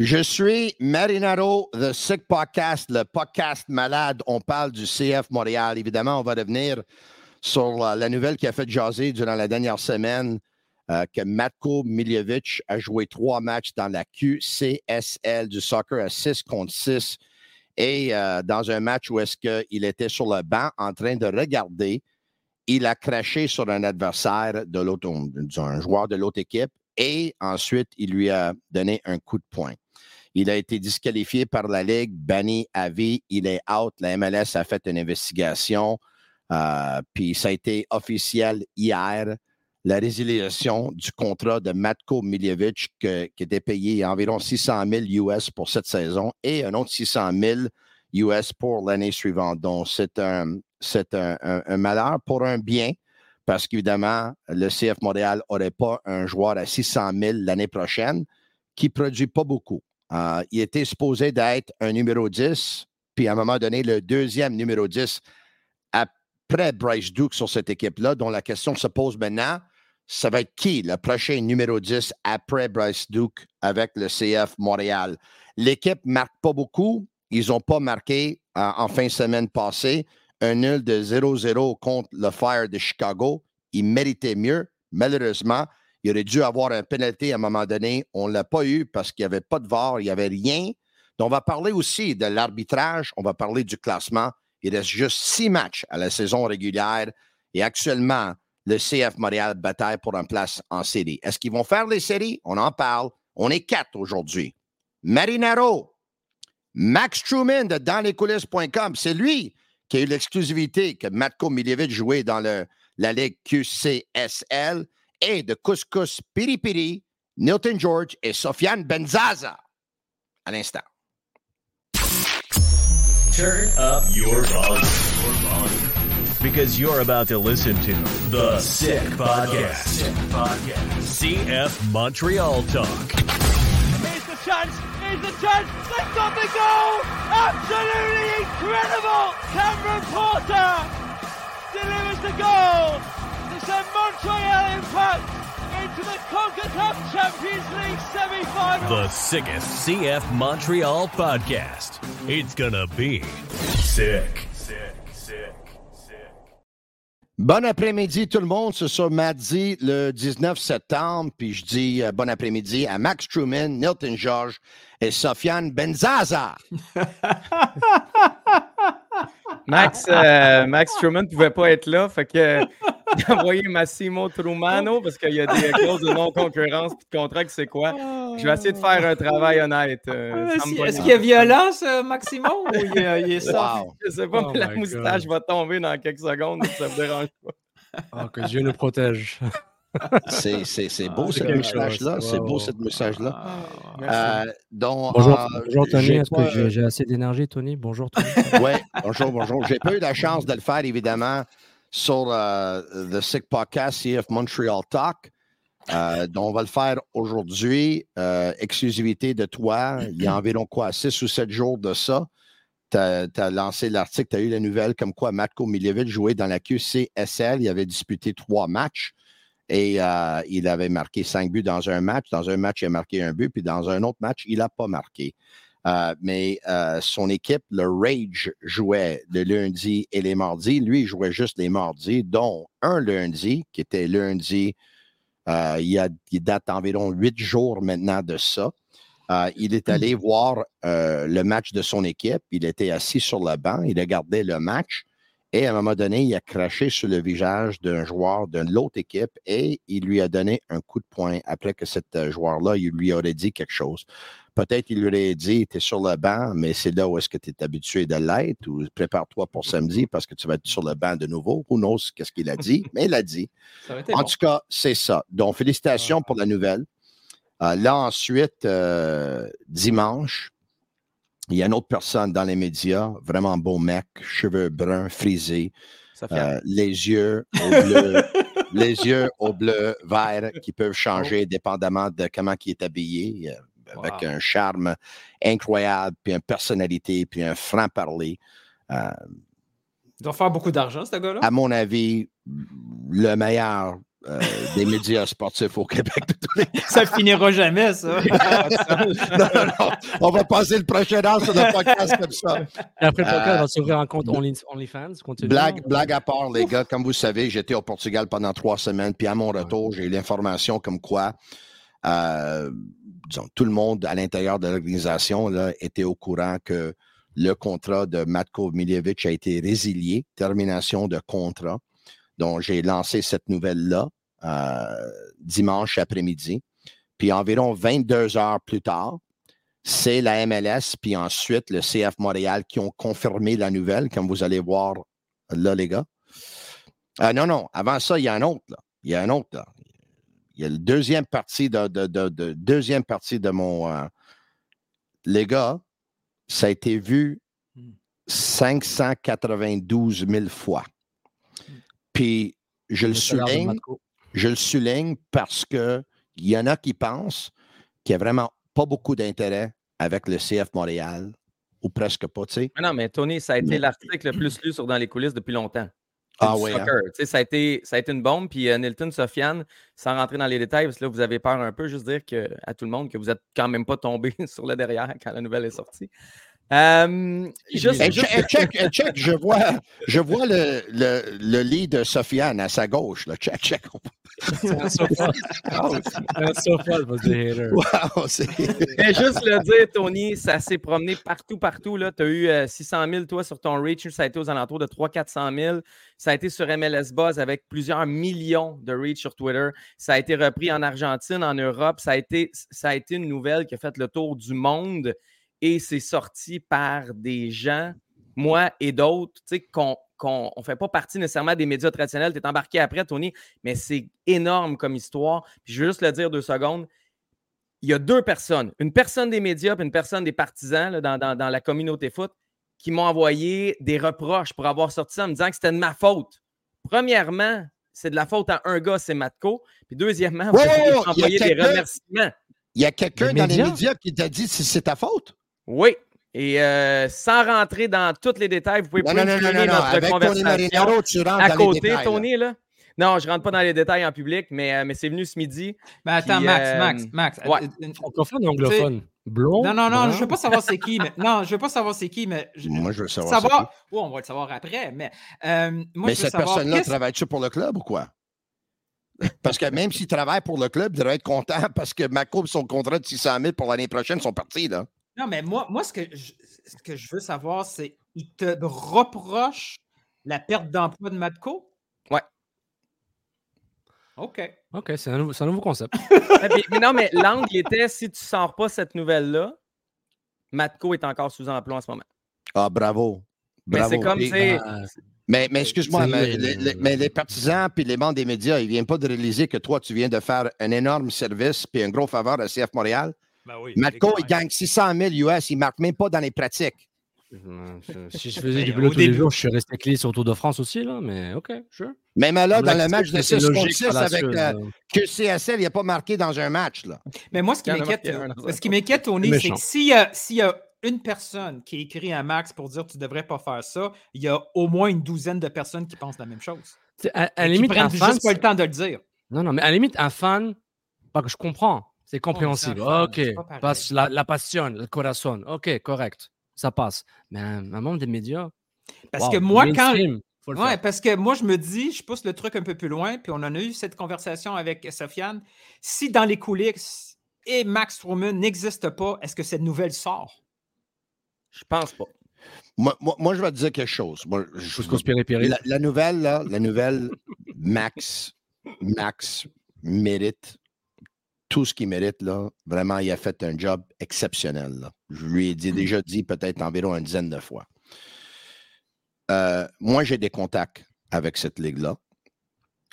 Je suis Marinaro, The Sick Podcast, le podcast malade. On parle du CF Montréal. Évidemment, on va revenir sur la, nouvelle qui a fait jaser durant la dernière semaine euh, que Matko Miljevic a joué trois matchs dans la QCSL du soccer à 6 contre 6 et euh, dans un match où est-ce qu'il était sur le banc en train de regarder, il a craché sur un adversaire de l'autre, joueur de l'autre équipe et ensuite il lui a donné un coup de poing. Il a été disqualifié par la Ligue, banni à vie. Il est out. La MLS a fait une investigation. Euh, puis ça a été officiel hier, la résiliation du contrat de Matko Miljevic qui était payé environ 600 000 US pour cette saison et un autre 600 000 US pour l'année suivante. Donc, c'est un, un, malheur pour un bien parce qu'évidemment, le CF Montréal n'aurait pas un joueur à 600 000 l'année prochaine qui ne produit pas beaucoup. Euh, il était supposé d'être un numéro 10, puis à un moment donné, le deuxième numéro 10 après Bryce Duke sur cette équipe-là, dont la question se pose maintenant, ça va être qui le prochain numéro 10 après Bryce Duke avec le CF Montréal? L'équipe ne marque pas beaucoup. Ils n'ont pas marqué euh, en fin de semaine passée un nul de 0-0 contre le Fire de Chicago. Ils méritaient mieux. Malheureusement, il aurait dû avoir un pénalité à un moment donné. On ne l'a pas eu parce qu'il n'y avait pas de VAR, il n'y avait rien. Donc, on va parler aussi de l'arbitrage, on va parler du classement. Il reste juste six matchs à la saison régulière et actuellement, le CF Montréal bataille pour une place en série. Est-ce qu'ils vont faire les séries? On en parle. On est quatre aujourd'hui. Marinaro, Max Truman de danslescoulisses.com, c'est lui qui a eu l'exclusivité que Matko Miljevic jouait dans la Ligue QCSL et de Couscous Piri Piri, Nilton George et Sofiane Benzaza. À l'instant. Turn up your volume. Because you're about to listen to The Sick Podcast. Sick Podcast. CF Montreal Talk. Here's the chance. Here's the chance. They've got the goal. Absolutely incredible. Cameron Porter delivers the goal to send Montreal Impact into the CONCACAF Champions League semi-final. The sickest CF Montreal podcast. It's gonna be sick. Sick, sick, sick. Bon après-midi tout le monde, c'est sur mardi le 19 septembre, puis je dis euh, bon après-midi à Max Truman, Nilton George et Sofiane Benzaza. Max, euh, Max Truman ne pouvait pas être là, fait que j'ai envoyé Massimo Trumano parce qu'il y a des clauses de non-concurrence et de contrat, c'est quoi. Je vais essayer de faire un travail honnête. euh, me Est-ce qu'il y a violence, euh, Maximo, ou il, est- il? Wow. Je sais pas, Oh mais la moustache God. va tomber dans quelques secondes, ça me dérange pas. Ah, que Dieu nous protège. C'est, c'est, c'est beau Ah, c'est cette quelque chose, moustache-là, c'est beau cette moustache-là. Ah, Euh, donc, Bonjour, euh, bonjour Tony. Est-ce pas- que j'ai j'ai assez d'énergie, Tony? Bonjour Tony. Oui, bonjour, bonjour. J'ai pas eu la chance de le faire, évidemment, sur euh, The Sick Podcast CF Montreal Talk. Euh, donc, on va le faire aujourd'hui. Euh, exclusivité de toi. Il y a environ quoi, six ou sept jours de ça. Tu as, lancé l'article, tu as eu la nouvelle comme quoi Matko Miljevic jouait dans la QCSL. Il avait disputé trois matchs et euh, il avait marqué cinq buts dans un match. Dans un match, il a marqué un but, puis dans un autre match, il n'a pas marqué. Euh, mais euh, son équipe, le Rage, jouait le lundi et les mardis. Lui, il jouait juste les mardis, dont un lundi, qui était lundi, euh, il, y a, il date environ huit jours maintenant de ça. Il est allé voir le match de son équipe. Il était assis sur le banc. Il regardait le match. Et à un moment donné, il a craché sur le visage d'un joueur de l'autre équipe et il lui a donné un coup de poing après que cet euh, joueur-là, il lui aurait dit quelque chose. Peut-être qu'il lui aurait dit, tu es sur le banc, mais c'est là où est-ce que tu es habitué de l'être ou prépare-toi pour samedi parce que tu vas être sur le banc de nouveau. Who knows qu'est-ce qu'il a dit, mais il a dit. ça En bon. tout cas, c'est ça. Donc, félicitations pour la nouvelle. Euh, là, ensuite, euh, dimanche, il y a une autre personne dans les médias, vraiment beau mec, cheveux bruns, frisés, euh, les yeux au bleu, les yeux au bleu, vert, qui peuvent changer Oh. dépendamment de comment il est habillé, euh, avec un charme incroyable, puis une personnalité, puis un franc-parler. Euh, Il doit faire beaucoup d'argent, ce gars-là. à mon avis, le meilleur euh, des médias sportifs au Québec. de tous les Ça finira jamais, ça. non, non, non. On va passer le prochain an sur le podcast comme ça. Et après le podcast, Euh, on va s'ouvrir un compte Only- OnlyFans. continue. Blague, blague à part, les gars, comme vous savez, j'étais au Portugal pendant trois semaines, puis à mon retour, j'ai eu l'information comme quoi euh, disons, tout le monde à l'intérieur de l'organisation était au courant que le contrat de Matko Miljevic a été résilié, termination de contrat. Donc, j'ai lancé cette nouvelle-là euh, dimanche après-midi. Puis environ 22 heures plus tard, c'est la MLS, puis ensuite le CF Montréal qui ont confirmé la nouvelle, comme vous allez voir là, les gars. Euh, non, non, avant ça, il y a un autre. Là. Il y a un autre. Là. Il y a la deuxième partie de, de, de- de- deuxième partie de mon. euh, les gars, ça a été vu 592 000 fois. Puis, je le souligne, je le souligne parce que il y en a qui pensent qu'il n'y a vraiment pas beaucoup d'intérêt avec le CF Montréal, ou presque pas, tu sais. Mais non, mais Tony, ça a été Mais- l'article le plus lu sur Dans les coulisses depuis longtemps. Ah oui, hein? soccer. Tu sais, Ça, a été, ça a été une bombe. Puis euh, Nilton, Sofiane, sans rentrer dans les détails, parce que là, vous avez peur un peu, juste dire que, à tout le monde que vous n'êtes quand même pas tombé sur le derrière quand la nouvelle est sortie. Euh, juste, Hey, juste- che- hey, check, hey, check, je vois, je vois le, le, le lit de Sofiane à sa gauche. Là. Check, check. C'est un sofa. un le. Wow, Mais juste le dire, Tony, ça s'est promené partout, partout. Tu as eu euh, 600 000, toi, sur ton reach. Ça a été aux alentours de 300-400 000. Ça a été sur MLS Buzz avec plusieurs millions de reach sur Twitter. Ça a été repris en Argentine, en Europe. Ça a été, ça a été une nouvelle qui a fait le tour du monde et c'est sorti par des gens, moi et d'autres, tu sais, qu'on qu'on ne fait pas partie nécessairement des médias traditionnels. Tu es embarqué après, Tony, mais c'est énorme comme histoire. Puis je veux juste le dire deux secondes il y a deux personnes, une personne des médias et une personne des partisans là, dans, dans- dans la communauté foot, qui m'ont envoyé des reproches pour avoir sorti ça en me disant que c'était de ma faute. Premièrement, c'est de la faute à un gars, c'est Matko. Puis deuxièmement, vous a envoyé des quelqu'un- remerciements. Il y a quelqu'un dans les médias? médias qui t'a dit si c'est ta faute. Oui. Et euh, sans rentrer dans tous les détails, vous pouvez Non, non, non, non, screener non, non. notre Avec Tony conversation Marinaro, tu rentres à dans les côté, détails. là. Tony. Là? Non, je ne rentre pas dans les détails en public, mais, euh, mais c'est venu ce midi. Mais attends, Puis, Max, euh, Max, Max. ouais. euh, euh, Francophone ou anglophone? Blond? Non, non, non, je veux pas savoir c'est qui. Mais... Non, je veux pas savoir c'est qui, mais. je- Moi, je veux savoir. c'est Savoir. Oui, on va le savoir après, mais. euh, moi, qui. Mais je veux cette savoir personne-là, travaille-tu pour le club ou quoi? Parce que même s'il travaille pour le club, il devrait être content parce que Mako et son contrat de 600 000 pour l'année prochaine sont partis. Là. Non, mais moi, moi ce, que je, ce que je veux savoir, c'est il te reproche la perte d'emploi de Matko? Ouais. OK. Ok, c'est un, nouveau- c'est un nouveau concept. Mais non, mais l'angle était si tu sors pas cette nouvelle-là, Matko est encore sous emploi en ce moment. Ah, bravo. Mais c'est comme, Ah, Mais, mais excuse-moi, mais les partisans puis les membres des médias, ils ne viennent pas de réaliser que toi, tu viens de faire un énorme service puis un gros faveur à CF Montréal. Ben oui, Matko, il gagne 600 000 US, il ne marque même pas dans les pratiques. si je faisais du Ben, boulot au tous les jours, je suis resté clé sur Tour de France aussi, là, mais ok, sure. Même là, dans le match de c'est 6 contre logique, 6 fallacieuse, avec euh, là. que CSL, il n'a pas marqué dans un match. Là. Mais moi, ce qui m'inquiète, ce qui m'inquiète, Tony, C'est que s'il y, a, s'il y a une personne qui écrit à Max pour dire tu devrais pas faire ça, il y a au moins une douzaine de personnes qui pensent la même chose. À, à la Et qui limite, un prennent fan, juste pas le temps de le dire. Non, non, mais à la limite, un fan, pas que je comprends, c'est compréhensible. ok, passe la, la passion, le corazon, ok, correct, ça passe. Mais un, un membre des médias, Parce wow, que moi, quand. Ouais, faire. parce que moi, je me dis, je pousse le truc un peu plus loin, puis on en a eu cette conversation avec Sofiane. Si dans les coulisses et Max Truman n'existe pas, est-ce que cette nouvelle sort? je pense pas. Moi, moi, moi, je vais te dire quelque chose. Moi, je- la, la nouvelle, là, la nouvelle, Max, Max mérite tout ce qu'il mérite. Là. Vraiment, il a fait un job exceptionnel. là. Je lui ai dit, déjà dit peut-être environ une dizaine de fois. Euh, moi, j'ai des contacts avec cette ligue-là.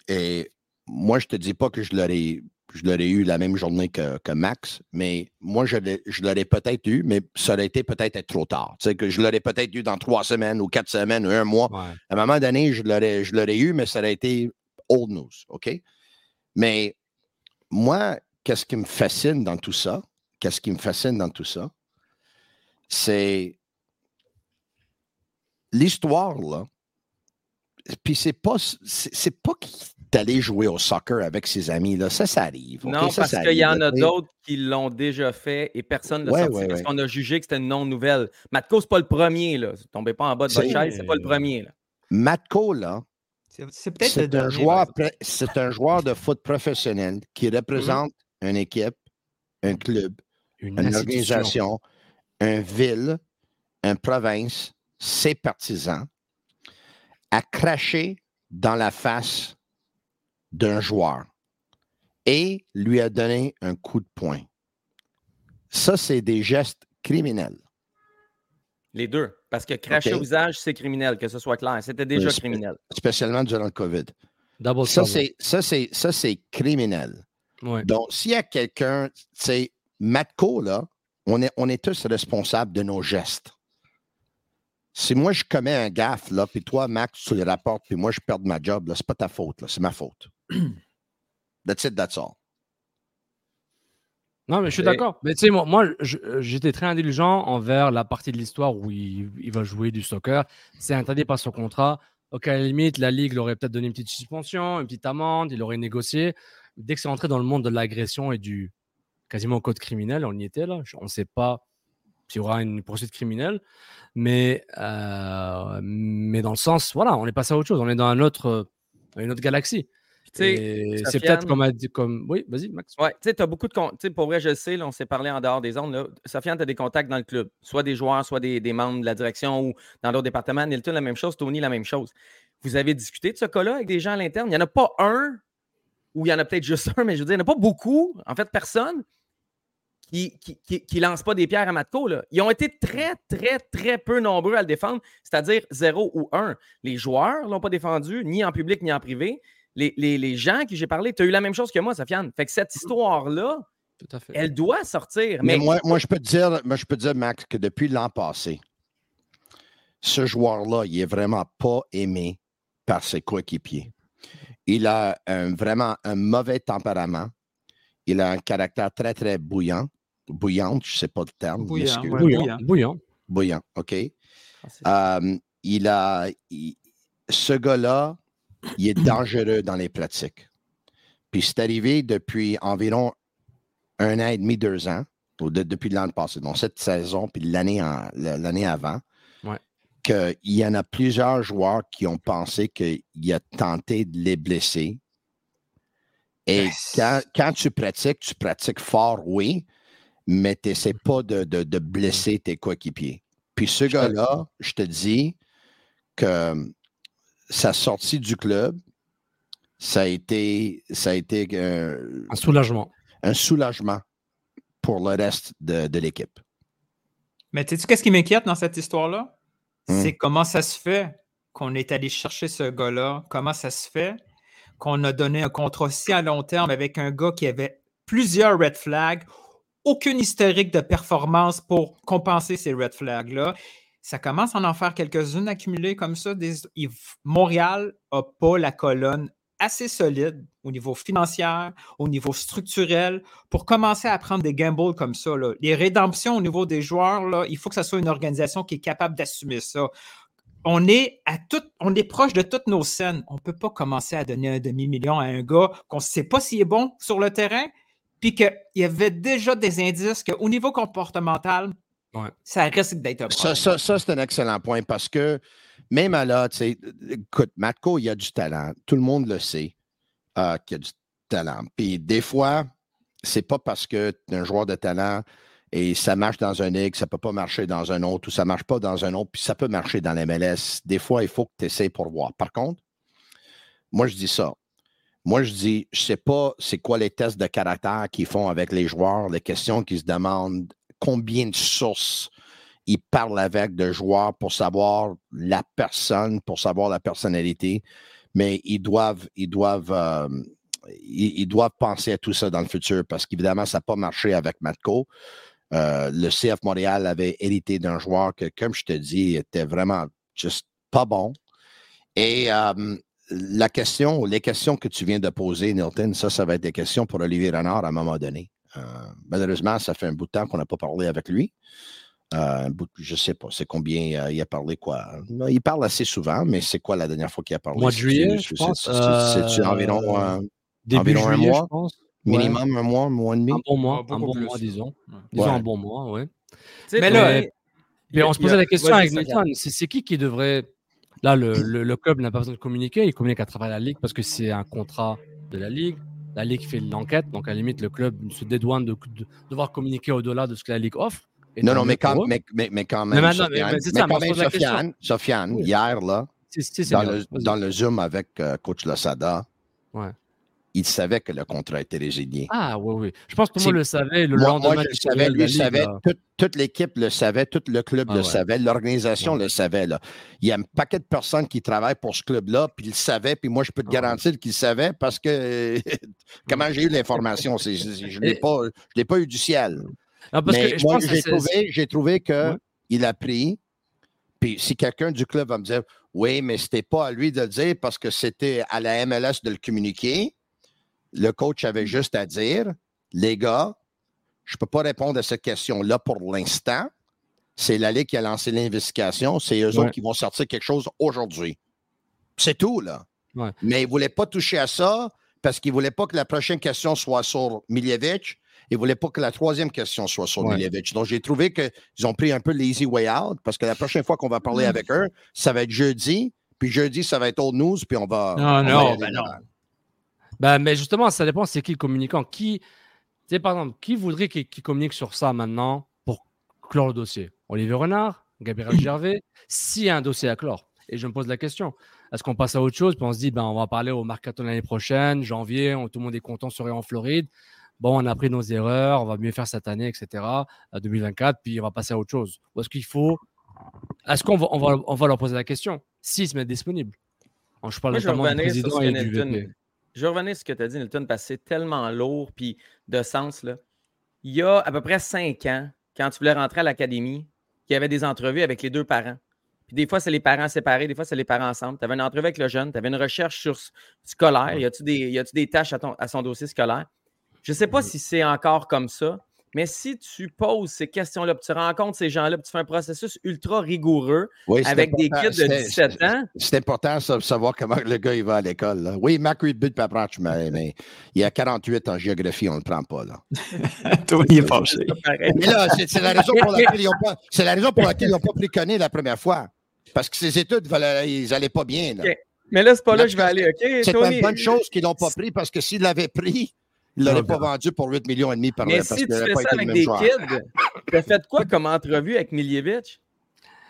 Et moi, je ne te dis pas que je l'aurais eu la même journée que, que Max, mais moi, je, l'aurais peut-être eu, mais ça aurait été peut-être être trop tard. Tu sais, que je l'aurais peut-être eu dans trois semaines ou quatre semaines ou un mois. Ouais. À un moment donné, je l'aurais, je l'aurais eu, mais ça aurait été old news, OK? Mais moi, qu'est-ce qui me fascine dans tout ça? Qu'est-ce qui me fascine dans tout ça? C'est l'histoire, là. Puis c'est pas, c'est, pas qu'il- d'aller jouer au soccer avec ses amis, là. Ça, ça arrive. Non, Ça, parce qu'il y en a d'autres qui l'ont déjà fait et personne ne l'a Ouais, sorti ouais, parce ouais. qu'on a jugé que c'était une non-nouvelle. Matko, c'est pas le premier, là. Tombez pas en bas de votre chaise, c'est pas le premier. Là. Matko, là, C'est un, joueur, c'est un de foot professionnel qui représente une équipe, un club, Une, organisation, une ville, une province, ses partisans, a craché dans la face d'un joueur et lui a donné un coup de poing. Ça, c'est des gestes criminels. Les deux. Parce que cracher au visage, c'est criminel, que ce soit clair. C'était déjà criminel. spécialement durant le COVID. Double Ça, trouble. c'est, ça, c'est, ça, c'est criminel. Ouais. Donc, s'il y a quelqu'un, tu sais, Matko, là, on est, on est tous responsables de nos gestes. Si moi, je commets un gaffe, là, puis toi, Max, tu le rapportes, puis moi, je perds ma job, là, c'est pas ta faute, là, c'est ma faute. That's it, that's all. Non, mais je suis d'accord. Mais tu sais, moi, j'étais très indulgent envers la partie de l'histoire où il, il va jouer du soccer. C'est interdit par son contrat. Ok, à la limite, la Ligue leur aurait peut-être donné une petite suspension, une petite amende, il aurait négocié. Dès que c'est rentré dans le monde de l'agression et du quasiment code criminel, on y était là. On ne sait pas s'il y aura une poursuite criminelle. Mais, euh, mais dans le sens, voilà, on est passé à autre chose. On est dans un autre, une autre galaxie. C'est peut-être comme, a dit- comme. Oui, vas-y, Max. Ouais, tu sais, tu as beaucoup de. con- pour vrai, je le sais, là, on s'est parlé en dehors des zones. Là. Sofiane, tu as des contacts dans le club, soit des joueurs, soit des, des membres de la direction ou dans d'autres départements. Nilton, la même chose. Tony, la même chose. Vous avez discuté de ce cas-là avec des gens à l'interne? Il n'y en a pas un, ou il y en a peut-être juste un, mais je veux dire, il n'y en a pas beaucoup, en fait, personne qui qui, qui, qui lance pas des pierres à Matko. Là. Ils ont été très, très, très peu nombreux à le défendre, c'est-à-dire zéro ou un. Les joueurs ne l'ont pas défendu, ni en public, ni en privé. Les, les- les gens qui j'ai parlé, tu as eu la même chose que moi, Sofiane. Fait que cette histoire-là, elle doit sortir. Mais, Mais, moi, moi, je peux te dire, moi, je peux te dire, Max, que depuis l'an passé, ce joueur-là, il est vraiment pas aimé par ses coéquipiers. Il a un- vraiment un mauvais tempérament. Il a un caractère très, très bouillant. Bouillante, je ne sais pas le terme. Bouillant, ouais. Bouillant. bouillant. OK? Ah, Euh, il a, il- ce gars-là, il est dangereux dans les pratiques. Puis c'est arrivé depuis environ un an et demi, deux ans, ou de- depuis l'an passé, donc cette saison, puis l'année, avant. Qu'il y en a plusieurs joueurs qui ont pensé qu'il a tenté de les blesser. Et quand, quand tu pratiques, tu pratiques fort, oui, mais tu n'essaies pas de, de- de blesser tes coéquipiers. Puis ce gars-là, je te dis que sa sortie du club, ça a été, ça a été euh, Un soulagement. un soulagement pour le reste de, de l'équipe. Mais sais-tu qu'est-ce qui m'inquiète dans cette histoire-là? Hmm. C'est comment ça se fait qu'on est allé chercher ce gars-là? Comment ça se fait qu'on a donné un contrat si à long terme avec un gars qui avait plusieurs red flags, aucune historique de performance pour compenser ces red flags-là? Ça commence à en faire quelques-unes accumulées comme ça. Des- Montréal n'a pas la colonne assez solide au niveau financier, au niveau structurel, pour commencer à prendre des gambles comme ça. là. Les rédemptions au niveau des joueurs, là, il faut que ce soit une organisation qui est capable d'assumer ça. On est, à tout, on est proche de toutes nos scènes. On ne peut pas commencer à donner un demi-million à un gars qu'on ne sait pas s'il est bon sur le terrain, puis qu'il y avait déjà des indices qu'au niveau comportemental, Ouais. ça risque d'être un Ça, problème. ça, ça, c'est un excellent point parce que même à là, tu sais, écoute, Matko, il a du talent. Tout le monde le sait euh, qu'il a du talent. Puis des fois, c'est pas parce que tu es un joueur de talent et ça marche dans un ligue, ça peut pas marcher dans un autre ou ça marche pas dans un autre, puis ça peut marcher dans l'MLS. Des fois, il faut que tu essaies pour voir. Par contre, moi, je dis ça. Moi, je dis, je sais pas c'est quoi les tests de caractère qu'ils font avec les joueurs, les questions qu'ils se demandent, combien de sources ils parlent avec de joueurs pour savoir la personne, pour savoir la personnalité, mais ils doivent, ils doivent, euh, ils, doivent penser à tout ça dans le futur parce qu'évidemment, ça n'a pas marché avec Matko. Euh, le CF Montréal avait hérité d'un joueur que, comme je te dis, était vraiment juste pas bon. Et euh, la question, les questions que tu viens de poser, Nilton, ça, ça va être des questions pour Olivier Renard à un moment donné. Euh, malheureusement, ça fait un bout de temps qu'on n'a pas parlé avec lui. Euh, je ne sais pas, c'est combien euh, il a parlé quoi? Non, Il parle assez souvent, mais c'est quoi la dernière fois qu'il a parlé? Mois de juillet, c'est- je pense, c'est- euh, environ euh, Début Environ un mois? je pense. Ouais. minimum un mois, un mois et demi? Un bon mois, Ah, un bon plus, mois, disons. Ouais. Disons un bon mois, oui. Mais là, Mais on se posait la question avec. Nilton, c'est c'est qui qui devrait... Là, le, le- le club n'a pas besoin de communiquer, il communique à travers la Ligue parce que c'est un contrat de la Ligue. La Ligue fait l'enquête, donc à la limite, le club se dédouane de, de devoir communiquer au-delà de ce que la Ligue offre. Et Non, non, mais quand, mais, mais, mais quand même, maintenant, mais- Sofiane, mais ça, quand même. Sofiane, Sofiane, Oui. hier, là, dans le, dans le Zoom avec euh, coach Losada, Ouais. il savait que le contrat était résilié. Ah, oui, oui. Je pense que tout le monde le savait. Le moi, lendemain moi, je le savais, lui savait, toute, toute l'équipe le savait, tout le club Ah le ouais. savait, l'organisation Ouais. le savait. Là. Il y a un paquet de personnes qui travaillent pour ce club-là, puis ils le savaient, puis moi, je peux te Ah garantir qu'ils le savaient parce que comment j'ai eu l'information? Je ne l'ai Et- pas, je l'ai pas eu du ciel. Non, parce Mais que je moi, pense j'ai trouvé, j'ai trouvé que Ouais. il a pris. Puis si quelqu'un du club va me dire Oui, mais c'était pas à lui de le dire parce que c'était à la MLS de le communiquer, le coach Mm. avait juste à dire Les gars, je ne peux pas répondre à cette question-là pour l'instant. C'est la Ligue qui a lancé l'investigation. C'est eux Ouais. autres qui vont sortir quelque chose aujourd'hui. C'est tout, là. Ouais. Mais ils ne voulaient pas toucher à ça parce qu'ils ne voulaient pas que la prochaine question soit sur Miljevic. Ils ne voulaient pas que la troisième question soit sur Ouais. Miljevic. Donc, j'ai trouvé qu'ils ont pris un peu l'easy way out parce que la prochaine fois qu'on va Mm. parler avec eux, ça va être jeudi. Puis jeudi, ça va être old news. Puis on va. Non, on non, ben non. Ben, mais justement, ça dépend, c'est qui le communicant. Qui, tu sais, par exemple, qui voudrait qu'il qu'il communique sur ça maintenant pour clore le dossier? Olivier Renard Gabriel Gervais? S'il y a un dossier à clore, et je me pose la question, est-ce qu'on passe à autre chose? Puis on se dit, ben, on va parler au mercato l'année prochaine, janvier, on- tout le monde est content, serait en Floride. Bon, on a pris nos erreurs, on va mieux faire cette année, etc. À 2024, puis on va passer à autre chose. Ou est-ce qu'il faut. Est-ce qu'on va, on va, on va leur poser la question? S'ils se mettent disponibles. Je parle Moi, je du président ce que et du Nelton- VP. Je revenir sur ce que tu as dit, Nilton, parce que c'est tellement lourd puis de sens. Là. Il y a à peu près cinq ans, quand tu voulais rentrer à l'académie, il y avait des entrevues avec les deux parents. Puis des fois, c'est les parents séparés, des fois, c'est les parents ensemble. Tu avais une entrevue avec le jeune, tu avais une recherche sur scolaire. Y a-tu des, des tâches à, ton- à son dossier scolaire? Je ne sais pas si c'est encore comme ça, mais si tu poses ces questions-là, puis tu rencontres ces gens-là, puis tu fais un processus ultra rigoureux Oui, avec des important. kids de C'est- 17 c'est- ans, C'est important de savoir comment le gars il va à l'école. Oui, Mac Reedbutt peut apprendre, mais, mais il y a 48 en géographie, on ne le prend pas. Là. Toi, il est fâché. Mais là, c'est la raison pour laquelle ils n'ont pas, c'est la raison pour laquelle ils n'ont pas la première fois. Parce que ses études, ils n'allaient pas bien. là. Mais là, c'est pas là que je vais aller. OK, C'est une bonne chose qu'ils l'ont pas pris parce que s'ils l'avaient pris, ils ne l'auraient Non, pas vendu pour 8 millions et demi par Mais parce si tu fais pas ça avec des joueur. kids, tu as fait quoi comme entrevue avec Miljevic?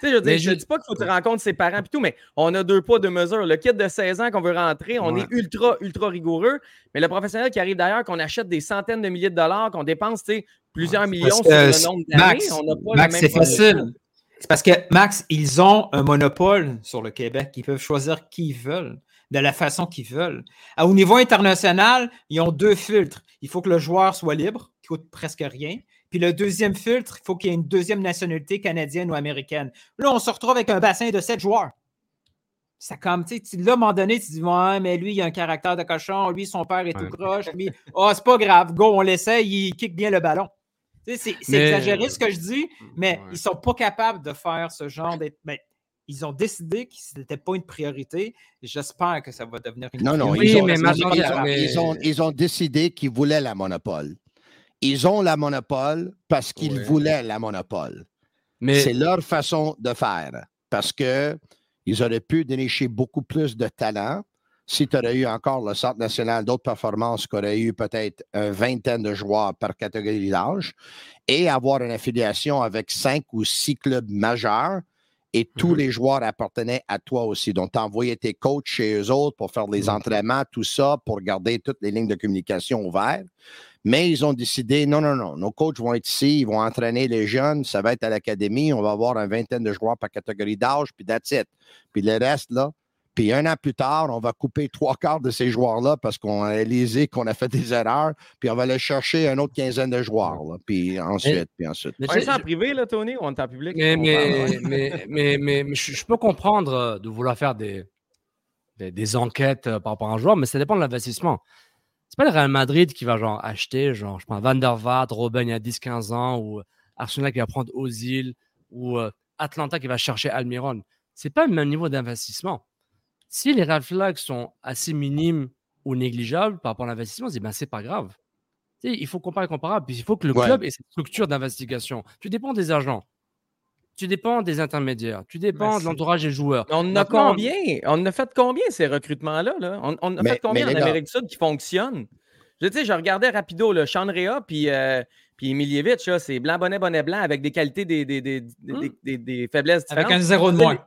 Tu sais, je Mais je ne je- dis pas qu'il faut que tu rencontres ses parents et tout, mais on a deux poids, deux mesures. Le kid de 16 ans qu'on veut rentrer, on Ouais. est ultra, ultra rigoureux. Mais le professionnel qui arrive d'ailleurs, qu'on achète des centaines de milliers de dollars, qu'on dépense tu sais, plusieurs millions sur le nombre d'années, Max, on n'a pas Max, c'est facile. C'est parce que, Max, ils ont un monopole sur le Québec. Ils peuvent choisir qui ils veulent, de la façon qu'ils veulent. À- Au niveau international, ils ont deux filtres. Il faut que le joueur soit libre, qui coûte presque rien. Puis le deuxième filtre, il faut qu'il y ait une deuxième nationalité canadienne ou américaine. Là, on se retrouve avec un bassin de sept joueurs. Ça comme, tu sais, là, à un moment donné, tu dis, ouais, mais lui, il a un caractère de cochon, lui, son père est Ouais. tout croche, lui, oh, c'est pas grave, go, on l'essaye, il kick bien le ballon. Tu sais, c'est Mais- exagéré ce que je dis, mais Ouais. ils sont pas capables de faire ce genre d'être. ben, ils ont décidé que ce n'était pas une priorité. J'espère que ça va devenir une Non, non, Oui, ils, ont, mais ils, ont- ils ont- mais- ils ont- ils ont décidé qu'ils voulaient la monopole. Ils ont la monopole parce qu'ils Ouais. voulaient la monopole. Mais C'est leur façon de faire. Parce que ils auraient pu dénicher beaucoup plus de talent si tu aurais eu encore le Centre national d'autres performances qui aurait eu peut-être une vingtaine de joueurs par catégorie d'âge et avoir une affiliation avec cinq ou six clubs majeurs et tous Mhm. les joueurs appartenaient à toi aussi. Donc, tu envoyais tes coachs chez eux autres pour faire les Mhm. entraînements, tout ça, pour garder toutes les lignes de communication ouvertes. Mais ils ont décidé, non, non, non, nos coachs vont être ici, ils vont entraîner les jeunes, ça va être à l'académie, on va avoir une vingtaine de joueurs par catégorie d'âge, puis that's it. Puis le reste, là, Puis un an plus tard, on va couper trois quarts de ces joueurs-là parce qu'on a réalisé qu'on a fait des erreurs. Puis on va aller chercher une autre quinzaine de joueurs. Là. Puis ensuite, puis ensuite. On est en privé, là, Tony, ou on est en public? Mais, mais, mais, mais, mais- mais je, peux comprendre euh, de vouloir faire des, des, des enquêtes euh, par rapport à un joueur, mais ça dépend de l'investissement. C'est pas le Real Madrid qui va genre acheter, genre, je pense, Van der Vaart, Robben il y a 10-15 ans, ou Arsenal qui va prendre Ozil, ou euh, Atlanta qui va chercher Almiron. C'est pas le même niveau d'investissement. Si les red flags sont assez minimes ou négligeables par rapport à l'investissement, c'est ben, c'est pas grave. Tu sais, il faut comparer comparable. Puis il faut que le Ouais. club ait cette structure d'investigation. Tu dépends des agents. Tu dépends des intermédiaires. Tu dépends de l'entourage des joueurs. On en a combien? On en a fait combien ces recrutements-là? Là? On, on en a Mais- fait combien en Amérique du Sud qui fonctionnent? Je, tu sais, je regardais rapido, le Chandrea puis, euh, puis c'est blanc, bonnet, bonnet, blanc, avec des qualités, des, des, des, des- Hmm. des- des- des faiblesses Avec différentes. un zéro de moins.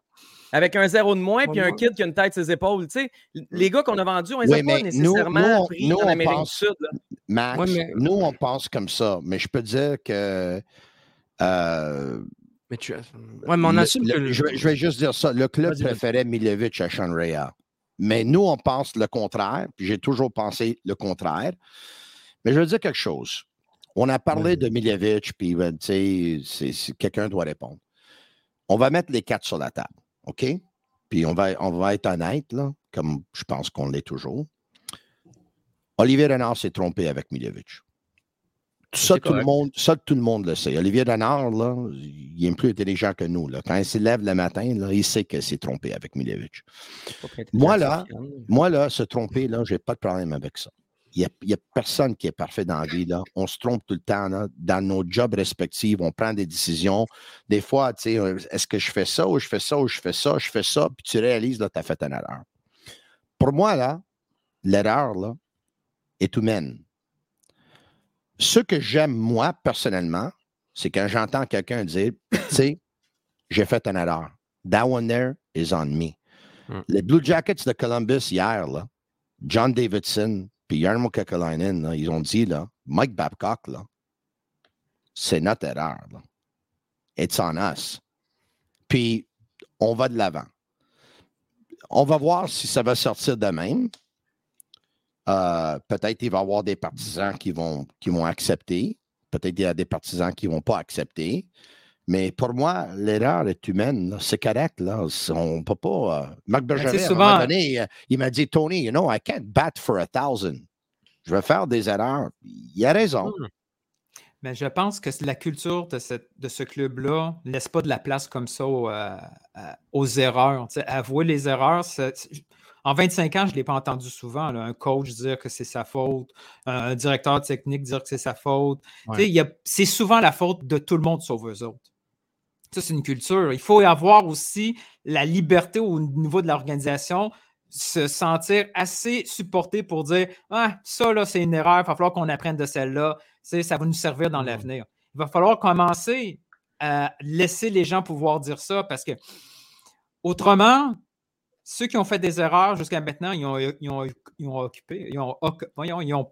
Avec un zéro de moins, puis un kid qui a une tête sur ses épaules. Tu sais, les gars qu'on a vendus, on les Oui, a pas nécessairement nous, on- pris nous, en Amérique pense- du Sud. là. Max, Ouais, mais- nous, on pense comme ça. Mais je peux dire que. euh, Mais tu... Ouais, mais on le- assume le- que. le- je, vais, je vais juste dire ça. Le club préférait Miljevic à Sean Rea. Mais nous, on pense le contraire. Puis j'ai toujours pensé le contraire. Mais je veux dire quelque chose. On a parlé de Miljevic, puis ben, tu sais, c'est- c'est- quelqu'un doit répondre. On va mettre les quatre sur la table, OK? Puis on va, on va être honnête, là, comme je pense qu'on l'est toujours. Olivier Renard s'est trompé avec Miljevic. Ça, tout le monde, ça, tout le monde le sait. Olivier Renard, là, il est plus intelligent que nous. Là. Quand il se lève le matin, là, il sait qu'il s'est trompé avec Miljevic. Moi, là. Moi, là, se tromper, là, j'ai pas de problème avec ça. Il n'y a, personne qui est parfait dans la vie. Là. On se trompe tout le temps. Là. Dans nos jobs respectifs, on prend des décisions. Des fois, tu sais, est-ce que je fais ça ou je fais ça ou je fais ça, je fais ça, puis tu réalises, là, tu as fait une erreur. Pour moi, là, l'erreur, là, est humaine. Ce que j'aime, moi, personnellement, c'est quand j'entends quelqu'un dire, tu sais, j'ai fait une erreur. That one there is on me. Hmm. Les Blue Jackets de Columbus hier, là, John Davidson puis Jarmo Kekalainen, ils ont dit, Mike Babcock, c'est notre erreur. It's on us. Puis, on va de l'avant. On va voir si ça va sortir de même. Euh, peut-être qu'il va y avoir des partisans qui vont, qui vont accepter. Peut-être qu'il y a des partisans qui ne vont pas accepter. Mais pour moi, l'erreur est humaine. là. C'est correct. Là. On ne peut pas. euh, Marc Bergeret, tu sais, à un moment donné, euh, il m'a dit Tony, you know, I can't bat for a thousand. Je vais faire des erreurs. Il a raison. Mais je pense que la culture de, cette- de ce club-là ne laisse pas de la place comme ça aux, euh, aux erreurs. Avouer les erreurs, c'est- c'est- en 25 ans, je ne l'ai pas entendu souvent. là, un coach dire que c'est sa faute, un, directeur technique dire que c'est sa faute. Y a- C'est souvent la faute de tout le monde sauf eux autres. Ça, c'est une culture. Il faut avoir aussi la liberté au niveau de l'organisation, se sentir assez supporté pour dire Ah, ça, là, c'est une erreur, il va falloir qu'on apprenne de celle-là. Ça va nous servir dans l'avenir. Il va falloir commencer à laisser les gens pouvoir dire ça parce que autrement, ceux qui ont fait des erreurs jusqu'à maintenant, ils ont, ils ont- ils ont occupé, ils ont, ils ont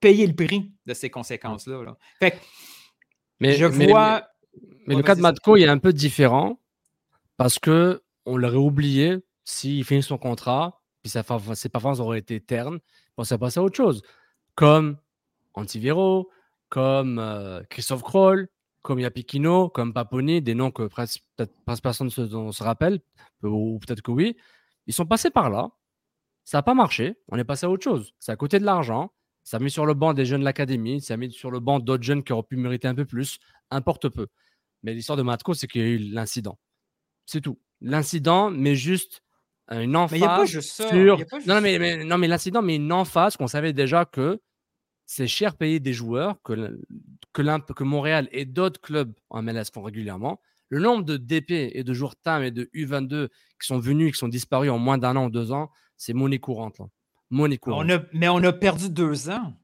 payé le prix de ces conséquences-là. là. Fait que Mais, je mais- vois. Mais Ouais, le cas de Matko, il est un peu différent parce que on l'aurait oublié s'il finit son contrat, puis sa ses performances auraient été ternes, on serait passé à autre chose. Comme Antiviro, comme euh, Christophe Kroll, comme Yapikino, comme Paponi, des noms que presque personne se, dont on se rappelle, ou peut-être que oui. Ils sont passés par là. Ça n'a pas marché. On est passé à autre chose. Ça a coûté de l'argent. Ça a mis sur le banc des jeunes de l'académie. Ça a mis sur le banc d'autres jeunes qui auraient pu mériter un peu plus. Importe peu. Mais l'histoire de Matko, c'est qu'il y a eu l'incident. C'est tout. L'incident, mais juste une emphase Mais il n'y a pas juste ça. sur. il y a pas juste Non, mais, mais- non, mais l'incident, mais une emphase qu'on savait déjà que c'est cher payer des joueurs, que, que, Montréal et d'autres clubs en MLS font régulièrement. Le nombre de DP et de joueurs TAM et de U22 qui sont venus, qui sont disparus en moins d'un an ou deux ans, c'est monnaie courante. Là. Monnaie courante. On a, mais on a perdu deux ans.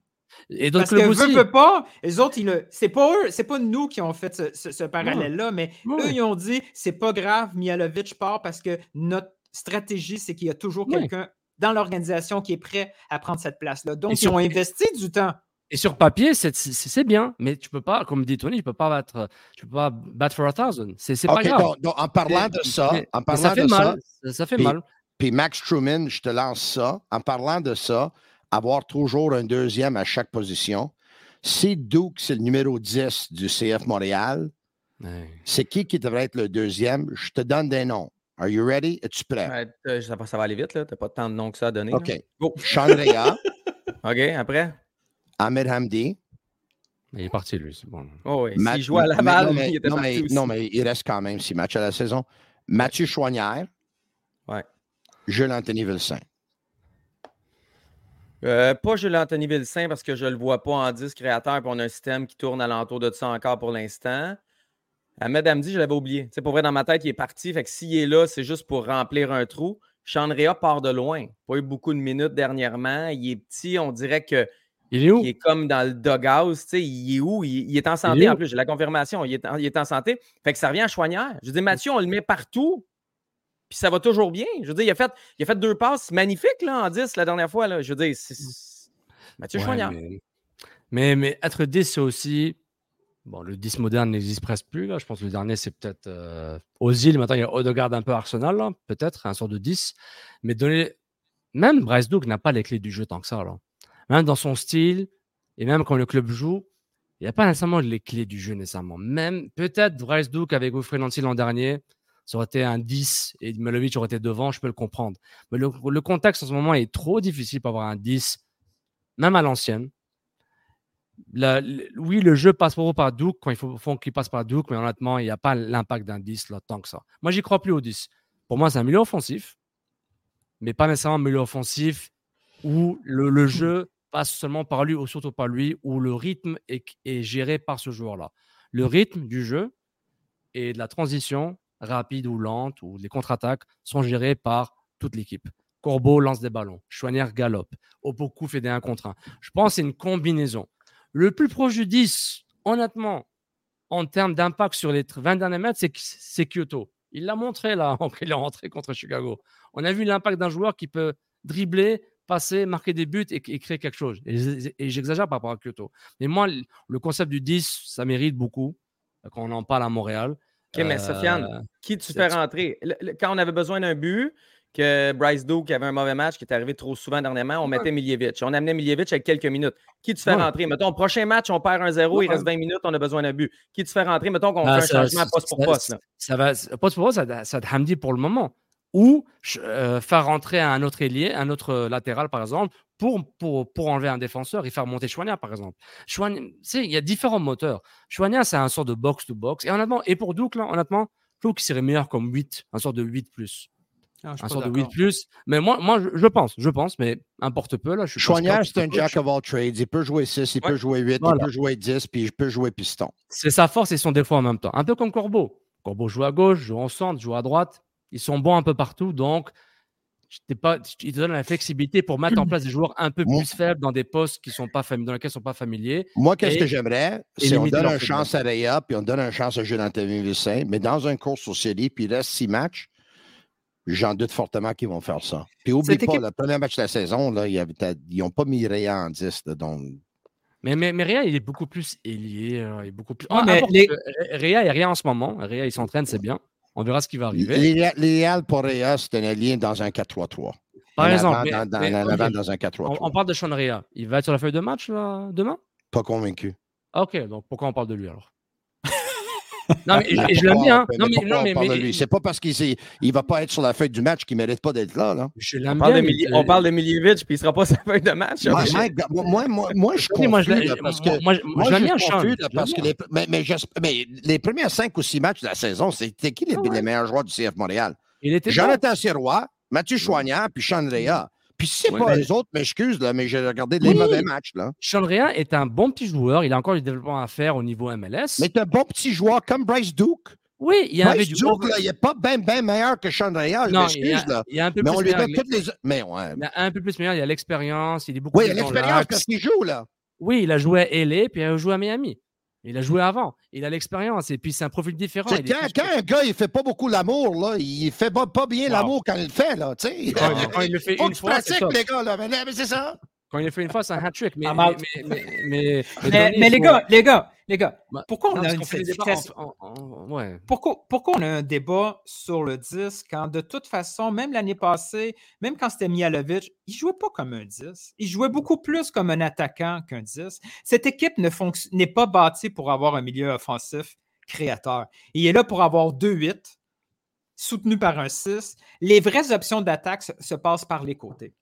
Et d'autres Parce que veut, pas, les autres, ils le- c'est pas eux, c'est pas nous qui ont fait ce, ce- ce parallèle-là, mais eux, ils ont dit c'est pas grave, Mialovic part parce que notre stratégie, c'est qu'il y a toujours quelqu'un dans l'organisation qui est prêt à prendre cette place-là. Donc, ils ont investi du temps. Et sur papier, c'est- c'est c'est bien, mais tu peux pas, comme dit Tony, tu peux pas battre, tu peux pas battre for a thousand. C'est c'est pas OK, grave. donc, donc, en parlant de ça, mais- en parlant ça fait de mal. ça, Ça, ça fait Puis- mal. Puis Max Truman, je te lance ça. En parlant de ça, avoir toujours un deuxième à chaque position. Si Duke, c'est le numéro 10 du CF Montréal, c'est qui qui devrait être le deuxième? Je te donne des noms. Are you ready? Es-tu prêt? Euh, ça, va, ça va aller vite, là. T'as pas tant de noms que ça à donner. OK. Go. Sean Rea, OK, après? Ahmed Hamdi. Il est parti, lui. C'est bon. Oh, oui. S'il jouait à mais- Laval, non, mais, il était non, parti mais, aussi. non, mais il reste quand même six matchs à la saison. Mathieu Chouanière. Ouais. Jules-Anthony Vilsain. Euh, pas Jules Anthony Vilsain parce que je ne le vois pas en 10 créateur puis on a un système qui tourne alentour de ça encore pour l'instant. Ahmed Hamdi, je l'avais oublié. Sais, pour vrai, dans ma tête, il est parti. Fait que s'il est là, c'est juste pour remplir un trou. Chandrea part de loin. Pas eu beaucoup de minutes dernièrement. Il est petit. On dirait que Il est où? il est comme dans le doghouse. Il est où? Il, il est en santé en plus. J'ai la confirmation. Il est en, il est en santé. Fait que ça revient à Chouanière. Je dis, Mathieu, on le met partout. Puis ça va toujours bien. Je veux dire, il a fait, il a fait deux passes magnifiques là, en 10 la dernière fois. Là. Je veux dire, c'est. c'est- Mathieu Ouais, mais... mais, mais être 10, c'est aussi. Bon, le 10 moderne n'existe presque plus. Là. Je pense que le dernier, c'est peut-être euh, Ozil. Maintenant, il y a Odegaard un peu Arsenal, là, peut-être, un sort de 10. Mais donner. Même Bryce Duke n'a pas les clés du jeu tant que ça. Là. Même dans son style, et même quand le club joue, il n'y a pas nécessairement les clés du jeu nécessairement. Même peut-être Bryce Duke avec Wilfried Nancy l'an dernier, ça aurait été un 10 et Melovic aurait été devant, je peux le comprendre. Mais le, le contexte en ce moment est trop difficile pour avoir un 10, même à l'ancienne. La- le- oui, le jeu passe pour par Duke quand il faut, faut qu'il passe par Duke, mais honnêtement, il n'y a pas l'impact d'un 10 là, tant que ça. Moi, j'y crois plus au 10. Pour moi, c'est un milieu offensif, mais pas nécessairement un milieu offensif où le, le jeu passe seulement par lui ou surtout par lui, où le rythme est, est géré par ce joueur-là. Le rythme du jeu et de la transition, rapide ou lente, ou les contre-attaques, sont gérés par toute l'équipe. Corbeau lance des ballons, Chouanière galope, Opoku fait des 1 contre 1. Je pense que c'est une combinaison. Le plus proche du 10, honnêtement, en termes d'impact sur les 20 derniers mètres, c'est- Kyoto. Il l'a montré là, il est rentré contre Chicago. On a vu l'impact d'un joueur qui peut dribbler, passer, marquer des buts et, créer quelque chose. Et, et j'exagère par rapport à Kyoto. Mais moi, le- concept du 10, ça mérite beaucoup quand on en parle à Montréal. OK, mais Euh, Sofiane, qui tu fais rentrer? Le- le- quand on avait besoin d'un but, que Bryce Duke avait un mauvais match qui est arrivé trop souvent dernièrement, on mettait Miljevic. On amenait Miljevic avec quelques minutes. Qui tu fais Ouais. rentrer? Mettons, prochain match, on perd un 0, il reste 20 minutes, on a besoin d'un but. Qui tu fais rentrer? Mettons qu'on Ah, fait un ça- changement poste pour ça- poste. Ça va, poste pour poste, ça, être Hamdi pour le moment. Ou euh, faire rentrer un autre ailier, un autre euh, latéral, par exemple, pour, pour, pour enlever un défenseur et faire monter Chouania, par exemple. Chouania, tu sais, il y a différents moteurs. Chouania, c'est un sort de box-to-box. Et honnêtement, et pour Douk, là, honnêtement, qu'il serait meilleur comme 8, un sort de 8 plus. Ah, Un sort de d'accord. 8 plus. Mais moi, moi je, je pense, je pense, mais importe peu, là. Je c'est un jack of all trades. Il peut jouer 6, il Ouais. peut jouer 8, Voilà. il peut jouer 10, puis il peut jouer piston. C'est sa force et son défaut en même temps. Un peu comme Corbeau. Corbeau joue à gauche, joue en centre, joue à droite. Ils sont bons un peu partout. Donc, pas, ils te donnent la flexibilité pour mettre en place des joueurs un peu Moi- plus faibles dans des postes qui sont pas dans lesquels ils ne sont pas familiers. Moi, qu'est-ce que j'aimerais, c'est on donne une chance à Réa, puis on donne une chance à Jules-Anthony Vilsain, mais dans un course au série, puis il reste six matchs, j'en doute fortement qu'ils vont faire ça. Puis oublie Cette pas, équipe- le premier match de la saison, là, il ils n'ont pas mis Réa en 10, là, donc Mais, mais, mais Réa, il est beaucoup plus ailier. euh, il est beaucoup plus... Ah, mais importe les- que Réa est rien en ce moment. Réa, il s'entraîne, c'est bien. On verra ce qui va arriver. l'idéal pour Réa, c'est un allié dans un 4-3-3. Par En exemple, avant, mais- dans, dans- mais- en ok. avant dans un on, 4-3-3. on parle de Sean Réa. Il va être sur la feuille de match là, demain? Pas convaincu. Ah, Ok, donc pourquoi on parle de lui alors? Non, mais je, je l'aime bien. hein. Mais Non, mais, non, on mais, parle de mais- lui? C'est pas parce qu'il ne va pas être sur la feuille du match qu'il ne mérite pas d'être là. là. je On l'aime parle, bien. de Mili- on parle de Miljevic, puis il ne sera pas sa feuille de match. Moi. Mike, moi, moi, moi, je suis Oui, moi, je confus, parce que moi, moi, je- je l'aime je bien, suis Sean. confus, Je là, l'aime parce que bien. les, mais, mais les premiers cinq ou six matchs de la saison, c'était qui les, Ah ouais. les meilleurs joueurs du CF Montréal? Il était. Jonathan Sirois, Mathieu Chouanière, puis Sean Rea. Puis si c'est Ouais, pas mais- eux autres, m'excuse, là, mais j'ai regardé les Oui. mauvais matchs. Là. Sean Rea est un bon petit joueur. Il a encore du développement à faire au niveau MLS. Mais un bon petit joueur comme Bryce Duke. oui, il y avait Bryce du Duke, là, il n'est pas bien ben meilleur que Sean Rea, je Non, il y, m'excuse. a, là. il y a un peu Mais plus on lui donne mais- toutes les. Mais ouais. il y a un peu plus meilleur. Il y a l'expérience. Il est beaucoup Oui, il plus a l'expérience parce qu'il joue, là. Oui, il a joué à LA puis il a joué à Miami. Il a joué avant. Il a l'expérience et puis c'est un profil différent. Est quand, un gars, il fait pas beaucoup l'amour, là, il fait pas, pas bien Wow. l'amour quand il le fait, là, tu sais. Quand il- le fait une fois, top. les gars, là. Mais, mais c'est ça. Quand il a fait une fois, c'est un hat-trick. Mais, mais, les gars, les gars, les gars, Bah, pourquoi on a une pourquoi, on a un débat sur le 10 quand de toute façon, même l'année passée, même quand c'était Mialovic, il jouait pas comme un 10. Il jouait beaucoup plus comme un attaquant qu'un 10. Cette équipe ne n'est pas bâtie pour avoir un milieu offensif créateur. Il est là pour avoir 2-8, soutenu par un 6. Les vraies options d'attaque se, se passent par les côtés.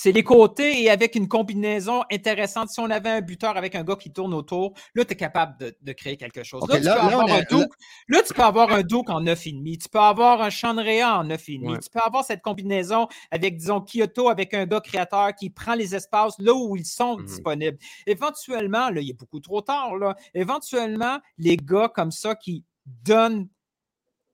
C'est les côtés et avec une combinaison intéressante. Si on avait un buteur avec un gars qui tourne autour, là, tu es capable de, de créer quelque chose. Là, tu peux là, avoir un Duke, là, tu peux avoir un Duke en 9,5. Tu peux avoir un Chandrea en 9,5. Ouais. Tu peux avoir cette combinaison avec, disons, Kyoto avec un gars créateur qui prend les espaces là où ils sont Mhm. disponibles. Éventuellement, là, il est beaucoup trop tard, là. Éventuellement, les gars comme ça qui donnent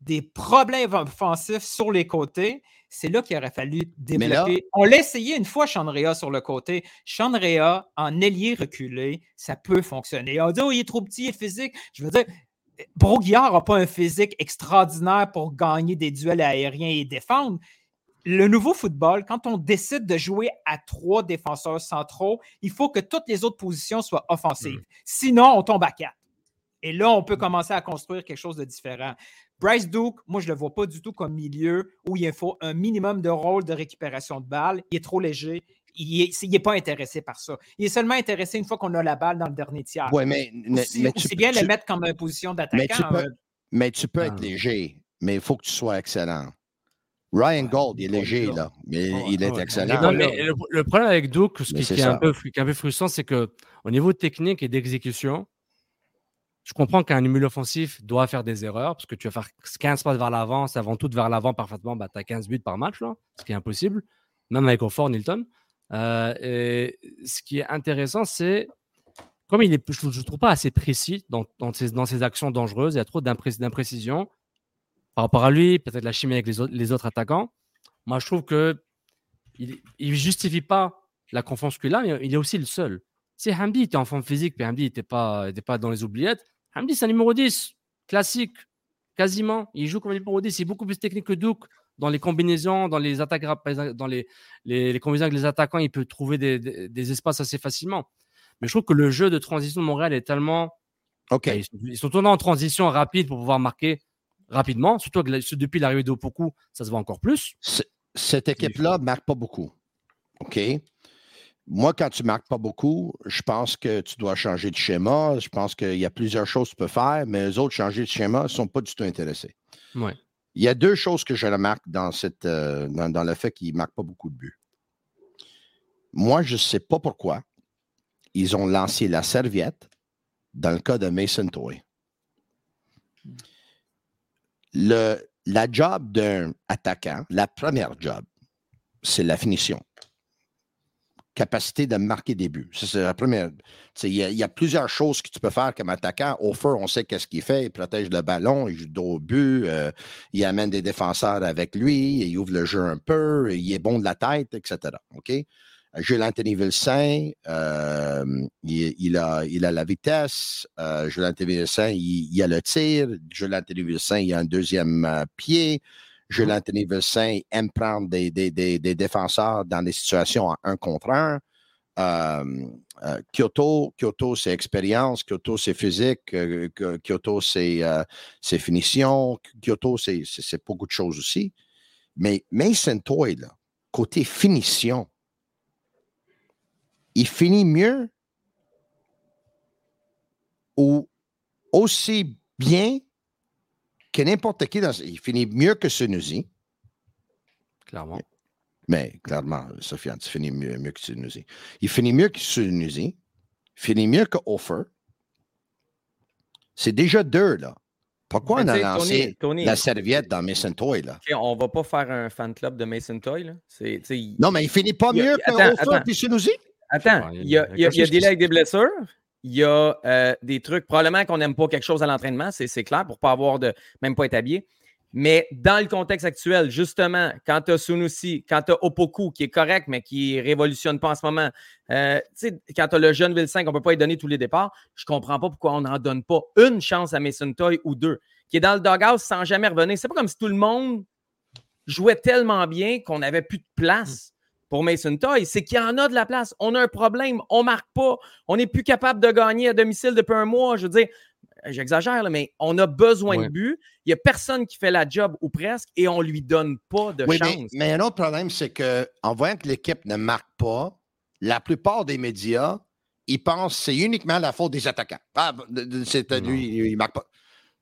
des problèmes offensifs sur les côtés, c'est là qu'il aurait fallu là- développer. On l'a essayé une fois, Chandrea, sur le côté. Chandrea, en ailier reculé, ça peut fonctionner. On dit, oh, il est trop petit, il est physique. Je veux dire, Broguillard n'a pas un physique extraordinaire pour gagner des duels aériens et défendre. Le nouveau football, quand on décide de jouer à trois défenseurs centraux, il faut que toutes les autres positions soient offensives. Sinon, on tombe à quatre. Et là, on peut commencer à construire quelque chose de différent. Bryce Duke, moi, je ne le vois pas du tout comme milieu où il faut un minimum de rôle de récupération de balle. Il est trop léger. Il n'est pas intéressé par ça. Il est seulement intéressé une fois qu'on a la balle dans le dernier tiers. Ouais, mais, mais, Aussi, mais tu, aussi bien tu- le mettre comme une position mais d'attaquant. tu peux, euh, mais tu peux Ah. être léger, mais il faut que tu sois excellent. Ryan Gold, il est léger, là. mais Ouais, il est ouais. excellent. Non, mais le, le problème avec Duke, ce qui, est un peu, qui est un peu frustrant, c'est que au niveau technique et d'exécution, je comprends qu'un milieu offensif doit faire des erreurs, parce que tu vas faire 15 passes vers l'avant, c'est avant tout vers l'avant parfaitement, bah, tu as 15 buts par match, là, ce qui est impossible, même avec Offort, Nilton. Euh, et ce qui est intéressant, c'est comme il est, je trouve pas assez précis dans, dans, ses, dans ses actions dangereuses, il y a trop d'impré- d'imprécision par rapport à lui, peut-être la chimie avec les autres, les autres attaquants. Moi, je trouve que il ne justifie pas la confiance qu'il a, mais il est aussi le seul. Si Hamdi était en forme physique, puis Hamdi n'était pas, pas dans les oubliettes, Hamdi, c'est un numéro 10, classique, quasiment. Il joue comme un numéro 10, il est beaucoup plus technique que Duke. Dans les combinaisons, dans les attaques, dans les, les, les combinaisons avec les attaquants, il peut trouver des, des- des espaces assez facilement. Mais je trouve que le jeu de transition de Montréal est tellement. OK. Ils sont, ils sont tournés en transition rapide pour pouvoir marquer rapidement. Surtout que la- depuis l'arrivée d'Opoku, ça se voit encore plus. C- Cette équipe-là ne marque pas beaucoup. OK? Moi, quand tu ne marques pas beaucoup, je pense que tu dois changer de schéma. Je pense qu'il y a plusieurs choses que tu peux faire, mais les autres, changer de schéma, ne sont pas du tout intéressés. Ouais. Il y a deux choses que je remarque dans, cette, euh, dans, dans le fait qu'ils ne marquent pas beaucoup de buts. Moi, je ne sais pas pourquoi ils ont lancé la serviette dans le cas de Mason Toy. Le, la job d'un attaquant, la première job, c'est la finition. Capacité de marquer des buts. Ça, c'est la première. Il y, a- plusieurs choses que tu peux faire comme attaquant. Au feu, on sait qu'est-ce qu'il fait. Il protège le ballon, il joue dos au but, euh, il amène des défenseurs avec lui, il ouvre le jeu un peu, il est bon de la tête, etc. OK? Jules Anthony Vilsain, euh, il, il a, il a la vitesse. Euh, Jules Anthony Vilsain, il, il a le tir. Jules Anthony Vilsain, il a un deuxième euh, pied. Jules Anthony Vilsain aime prendre des, des, des, des défenseurs dans des situations en un contre un. Euh, euh, Kyoto, Kyoto, c'est expérience. Kyoto, c'est physique. euh, Ky- Kyoto, c'est finition. Kyoto, c'est beaucoup de choses aussi. Mais Mason Toy, là, côté finition, il finit mieux ou aussi bien que n'importe qui. Dans, il finit mieux que Sunusi, Clairement. mais clairement, Sofiane, tu finis mieux, mieux que Sunusi. Il finit mieux que Sunusi, il finit mieux que Offer. C'est déjà deux, là. Pourquoi Mais on a lancé Tony- Tony, la serviette dans Mason Toy, là? OK, on va pas faire un fan club de Mason Toy. Là. Non, mais il finit pas Il mieux attends, que Offer puis Sunusi? Attends, il y a, il il y a- il y a quelque chose des avec des blessures? Il y a euh, des trucs, probablement qu'on n'aime pas quelque chose à l'entraînement, c'est, clair, pour pas avoir de. même pas être habillé. Mais dans le contexte actuel, justement, quand tu as Sunusi, quand tu as Opoku, qui est correct, mais qui ne révolutionne pas en ce moment, euh, quand tu as le jeune Vilsain, qu'on ne peut pas lui donner tous les départs, je ne comprends pas pourquoi on n'en donne pas une chance à Mason Toy ou deux, qui est dans le doghouse sans jamais revenir. C'est pas comme si tout le monde jouait tellement bien qu'on n'avait plus de place pour Mason Toy, c'est qu'il y en a de la place. On a un problème, on ne marque pas, on n'est plus capable de gagner à domicile depuis un mois. Je veux dire, j'exagère, mais on a besoin de but. Il n'y a personne qui fait la job ou presque et on ne lui donne pas de Oui, chance. mais, mais un autre problème, c'est qu'en voyant que l'équipe ne marque pas, la plupart des médias, ils pensent que c'est uniquement la faute des attaquants. Ah, de- c'est lui, il ne marque pas.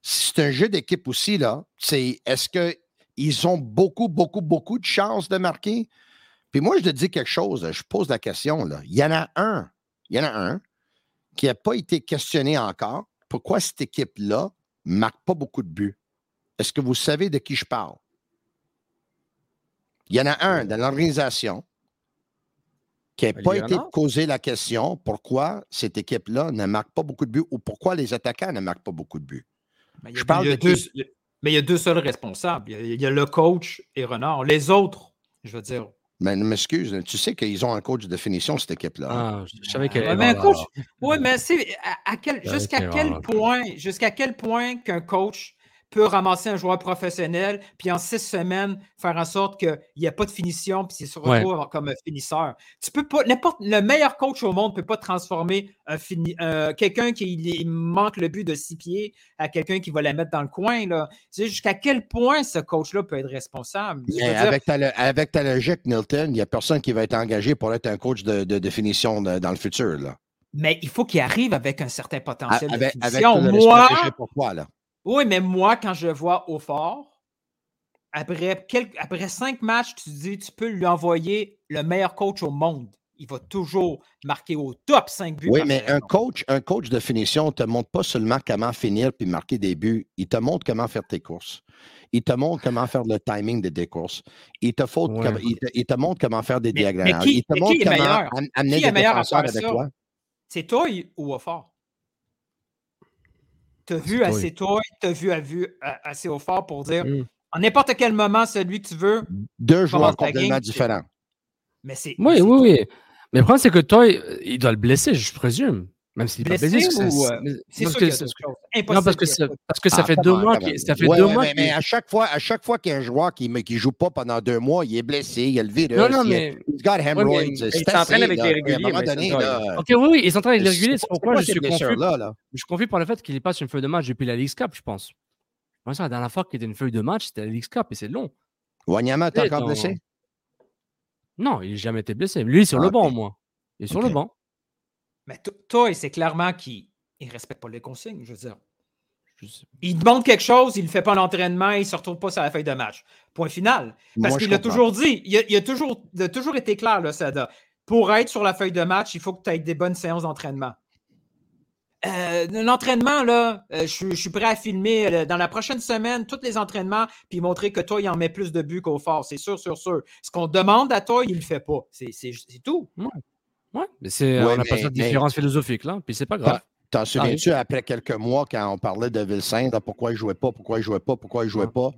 C'est un jeu d'équipe aussi, là. C'est est-ce qu'ils ont beaucoup, beaucoup, beaucoup de chances de marquer? Puis moi, je te dis quelque chose, je pose la question, là. Il y en a un, il y en a un qui n'a pas été questionné encore. Pourquoi cette équipe-là ne marque pas beaucoup de buts? Est-ce que vous savez de qui je parle? Il y en a un dans l'organisation qui n'a pas été posé la question pourquoi cette équipe-là ne marque pas beaucoup de buts ou pourquoi les attaquants ne marquent pas beaucoup de buts? Mais Je parle de deux, qui? mais il y a deux seuls responsables. Il y a, il y a le coach et Renard. Les autres, je veux dire. Mais ne m'excuse, tu sais qu'ils ont un coach de finition, cette équipe-là. Ah, je je savais qu'elle Ouais, était mais coach, oui, mais c'est à, à quel, Ouais, jusqu'à quel point, jusqu'à quel point qu'un coach peut ramasser un joueur professionnel, puis en six semaines, faire en sorte qu'il n'y a pas de finition, puis il se Ouais. retrouve comme un finisseur. Tu peux pas, n'importe, le meilleur coach au monde ne peut pas transformer un fini, euh, quelqu'un qui il- manque le but de six pieds à quelqu'un qui va la mettre dans le coin. Là. Tu sais, jusqu'à quel point ce coach-là peut être responsable? Dire, avec, ta, avec ta logique, Milton, il n'y a personne qui va être engagé pour être un coach de, de définition de- dans le futur. Là. mais il faut qu'il arrive avec un certain potentiel de Avec, avec finition. le Moi, respect que j'ai pour toi, là. Oui, mais moi, quand je le vois au fort, après, quelques- après cinq matchs, tu te dis, tu peux lui envoyer le meilleur coach au monde. Il va toujours marquer au top 5 buts. Oui, par mais un coach, un coach de finition ne te montre pas seulement comment finir puis marquer des buts. Il te montre comment faire tes courses. Il te montre comment faire le timing de tes courses. Il te, faut, Ouais. il te, il te montre comment faire des Mais- diagonales. mais qui- il te montre qui est comment meilleur? amener Qui est des meilleur à faire avec ça? toi. C'est toi ou au fort? Tu as vu toi. assez toi, tu as vu, à vu à- assez au fort pour dire, Mm. en n'importe quel moment, celui que tu veux, Deux joueurs complètement game, différents. mais c'est. Oui, oui, oui. Mais le problème, c'est que toi, il doit le blesser, je présume. Même s'il n'est pas Blessé ou, c'est- euh, sûr que choses. Non, Impossible parce que, ça, pas- parce que ça Ah, fait deux mois ça fait Ouais, deux ouais, mois mais, à chaque fois, à chaque fois qu'il y a un joueur qui ne joue pas pendant deux mois, il est blessé, il a le virus. Non, non, il a- mais. He's got hemorrhoids. il s'entraîne avec là. les réguliers, donné, là, Ok, oui, oui, ils sont en train de les réguler. c'est pourquoi je suis confus? Je suis confus par le fait qu'il passe une feuille de match depuis la League Cup, je pense. Moi, ça, la dernière fois qu'il était une feuille de match, c'était la League Cup et c'est long. Wanyama, t'es encore blessé? Non, il n'a jamais été blessé. Lui, il est sur Ah, le banc, ok. moi. Il est sur le banc. Mais to- toi, c'est clairement qu'il ne respecte pas les consignes, je veux dire. Il demande quelque chose, il ne le fait pas l'entraînement, il ne se retrouve pas sur la feuille de match. Point final. Parce qu'il a comprends. toujours dit, il a, il a toujours, il a toujours été clair, là, Sada. Pour être sur la feuille de match, il faut que tu aies des bonnes séances d'entraînement. Euh, L'entraînement, là, euh, je, suis- je suis prêt à filmer euh, dans la prochaine semaine tous les entraînements puis montrer que toi, il en met plus de buts qu'au fort. C'est sûr, sûr, sûr. Ce qu'on demande à toi, il ne le fait pas. C'est c'est Ouais, mais c'est, Ouais, on n'a pas mais- ça de mais- différence philosophique, là. Puis c'est pas grave. T'en souviens-tu, après quelques mois, quand on parlait de Vilsaint, pourquoi il ne jouait pas, pourquoi il ne jouait pas, pourquoi il ne jouait pas,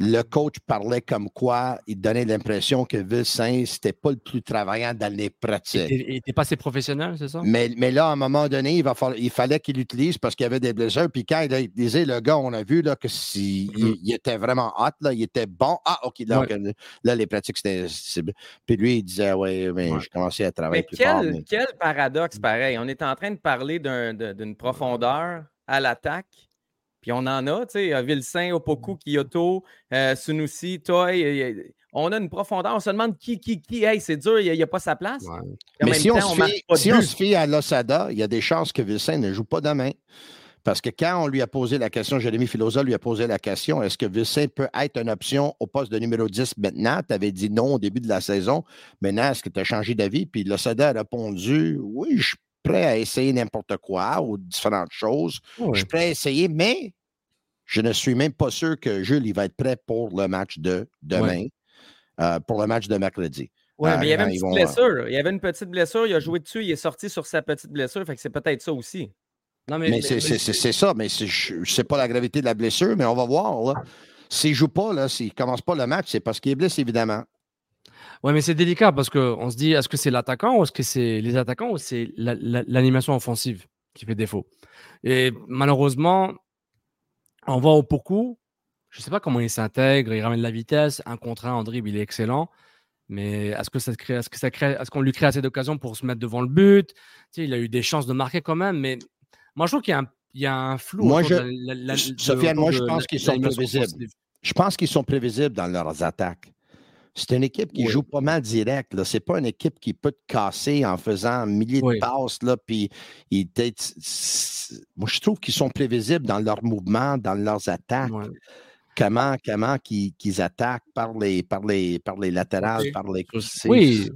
le coach parlait comme quoi il donnait l'impression que Vilsaint, c'était pas le plus travaillant dans les pratiques. il était pas assez professionnel, c'est ça? Mais, mais là, à un moment donné, il, va falloir- il fallait qu'il l'utilise parce qu'il y avait des blessures. Puis quand il a utilisé le gars, on a vu là, que si, il, il était vraiment hot, là, il était bon. Ah, OK, là, Ouais. ok, là, les pratiques, c'était. Puis lui, il disait, ouais, mais Ouais. je commençais à travailler Mais plus fort. quel, mais- quel paradoxe pareil. On est en train de parler d'une profondeur à l'attaque. Puis on en a, tu sais, Vilsain, Opoku, Kyoto, euh, Sunusi, Toy. On a une profondeur. On se demande qui, qui, qui. Hey, c'est dur, il n'y a, pas sa place. Ouais. Mais si, on, temps, se marque fie, si on se fie à Losada, il y a des chances que Vilsain ne joue pas demain. Parce que quand on lui a posé la question, Jérémy Filosa lui a posé la question, est-ce que Vilsain peut être une option au poste de numéro 10 maintenant? Tu avais dit non au début de la saison. Maintenant, est-ce que tu as changé d'avis? Puis Losada a répondu, oui, je prêt à essayer n'importe quoi ou différentes choses. Je Ouais. suis prêt à essayer, mais je ne suis même pas sûr que Jules il va être prêt pour le match de demain, euh, pour le match de mercredi. Oui, Ah, mais il y avait une petite vont, blessure. Il y avait une petite blessure. Il a joué dessus. Il est sorti sur sa petite blessure. Fait que c'est peut-être ça aussi. Non, Mais c'est- ça, mais c'est- je ne sais pas la gravité de la blessure, mais on va voir. S'il ne joue pas, s'il ne commence pas le match, c'est parce qu'il est blessé, évidemment. Ouais, mais c'est délicat parce qu'on se dit, est-ce que c'est l'attaquant ou est-ce que c'est les attaquants ou c'est la- la- l'animation offensive qui fait défaut? Et malheureusement, on voit au beaucoup, je ne sais pas comment il s'intègre, il ramène de la vitesse, un contre un en dribble, il est excellent. Mais est-ce que ça crée, est-ce que ça crée, est-ce qu'on lui crée assez d'occasions pour se mettre devant le but? Tu sais, Il a eu des chances de marquer quand même, mais moi je trouve qu'il y a un, il y a un flou. Moi, je- de la- la- la- Sofiane, de- moi, je pense qu'ils sont prévisibles. Je pense qu'ils sont prévisibles dans leurs attaques. C'est une équipe qui Oui. joue pas mal direct. Ce n'est pas une équipe qui peut te casser en faisant un millier Oui. de passes. Là, puis ils Moi, je trouve qu'ils sont prévisibles dans leurs mouvements, dans leurs attaques. Comment, comment qu'ils attaquent par les, par les, par les latérales, par les. Oui,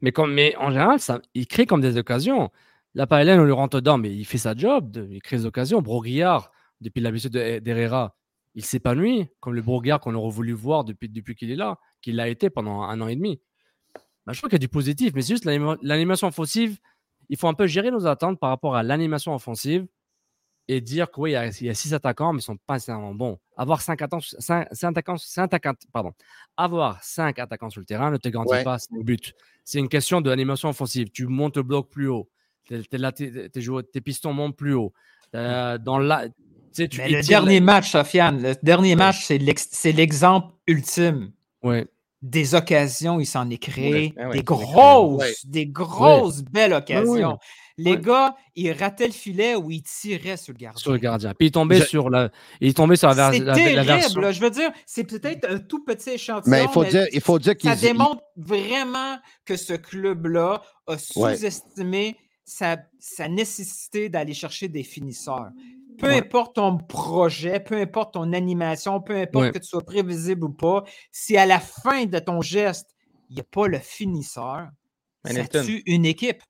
mais, comme, mais en général, ça, il crée comme des occasions. La Paella, on lui rentre dedans, mais il fait sa job, de- il crée des occasions. Broguillard, depuis l'habitude de- d'Herrera, il s'épanouit, comme le Broguillard qu'on aurait voulu voir depuis, depuis qu'il est là, qu'il l'a été pendant un an et demi. Bah, je trouve qu'il y a du positif, mais c'est juste l'anima- l'animation offensive. Il faut un peu gérer nos attentes par rapport à l'animation offensive et dire qu'il y, a- il y a six attaquants, mais ils ne sont pas nécessairement bons. Avoir cinq attaquants, cinq, cinq attaquants, cinq attaquants- pardon, avoir cinq attaquants sur le terrain ne te garantit Ouais. pas le but. C'est une question de l'animation offensive. Tu montes le bloc plus haut. Tes, tes, tes pistons montent plus haut. Euh, dans la, tu sais, tu Mais le la- dernier match, Sofiane, le dernier match, c'est l'ex- c'est l'exemple ultime. Ouais. Des occasions, il s'en est créé. Ouais, des grosses, Ouais. des grosses belles occasions. ouais. Les Ouais. gars, ils rataient le filet ou ils tiraient sur le gardien. sur le gardien. Puis il tombait Je- sur la, il est tombé sur la, la- la terrible. version. là. Je veux dire, c'est peut-être un tout petit échantillon. Mais il faut dire, il faut dire qu'ils. ça démontre vraiment que ce club-là a sous-estimé sa, sa nécessité d'aller chercher des finisseurs. Peu Ouais. importe ton projet, peu importe ton animation, peu importe Ouais. que tu sois prévisible ou pas, si à la fin de ton geste, il n'y a pas le finisseur, Mais ça tue une équipe.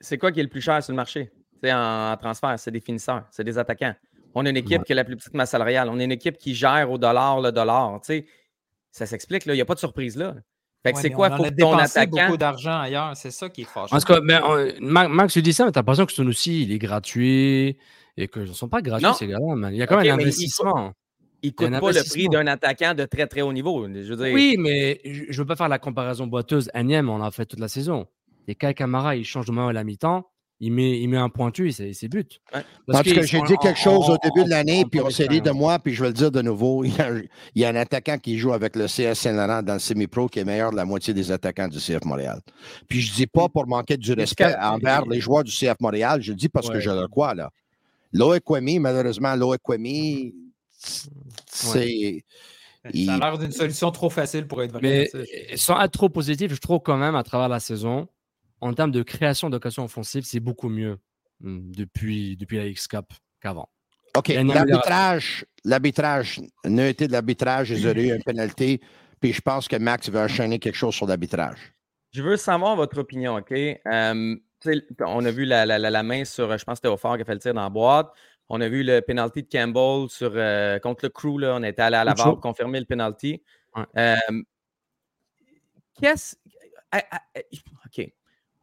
C'est- quoi qui est le plus cher sur le marché? C'est en, en transfert, c'est des finisseurs, c'est des attaquants. On a une équipe Ouais. qui a la plus petite masse salariale. On a une équipe qui gère au dollar le dollar. Tu sais, ça s'explique, là. Il n'y a pas de surprise là. Fait que Ouais, c'est quoi? on en Faut que ton attaquant. beaucoup d'argent ailleurs, c'est ça qui est fâcheux. Parce que ben, euh, Ma- Max, tu dis ça, mais t'as l'impression que son aussi, il est gratuit et que ne sont pas gratuits, Non. ces gars-là. Il y a quand même un il investissement. Il a coûte pas le prix d'un attaquant de très très haut niveau. Je veux dire, Oui, mais je ne veux pas faire la comparaison boiteuse. Agnès, on l'a fait toute la saison. Et Kai Kamara, il change de moment à la mi-temps, il met, il met un pointu et c'est c'est but. Ouais. Parce qu'ils j'ai dit en- quelque chose en- au début en- de l'année, en- puis on s'est ri de moi, puis je vais le dire de nouveau. Il y, a, un- il y a un attaquant qui joue avec le CS Saint-Laurent dans le semi-pro qui est meilleur de la moitié des attaquants du CF Montréal. Puis je dis pas pour manquer du respect envers les joueurs du CF Montréal, je le dis parce que je le crois, là. Loïc Kwemi, malheureusement, Loïc Kwemi, c'est... il- Ça a l'air d'une solution trop facile pour être vrai. Mais euh, sans être trop positif, je trouve quand même à travers la saison, en termes de création d'occasions offensives, c'est beaucoup mieux hum, depuis, depuis la X-Cup qu'avant. OK, l'arbitrage, l'arbitrage, neutralité de l'arbitrage, ils auraient eu une pénalité, puis je pense que Max va enchaîner quelque chose sur l'arbitrage. Je veux savoir votre opinion, OK? Sais, on a vu la, la- la- la main sur, je pense que c'était Offort qui a fait le tir dans la boîte. On a vu le penalty de Campbell sur, euh, contre le crew. Là. On était allé à la barre pour confirmer le penalty. Ouais. Euh, Qu'est-ce. OK.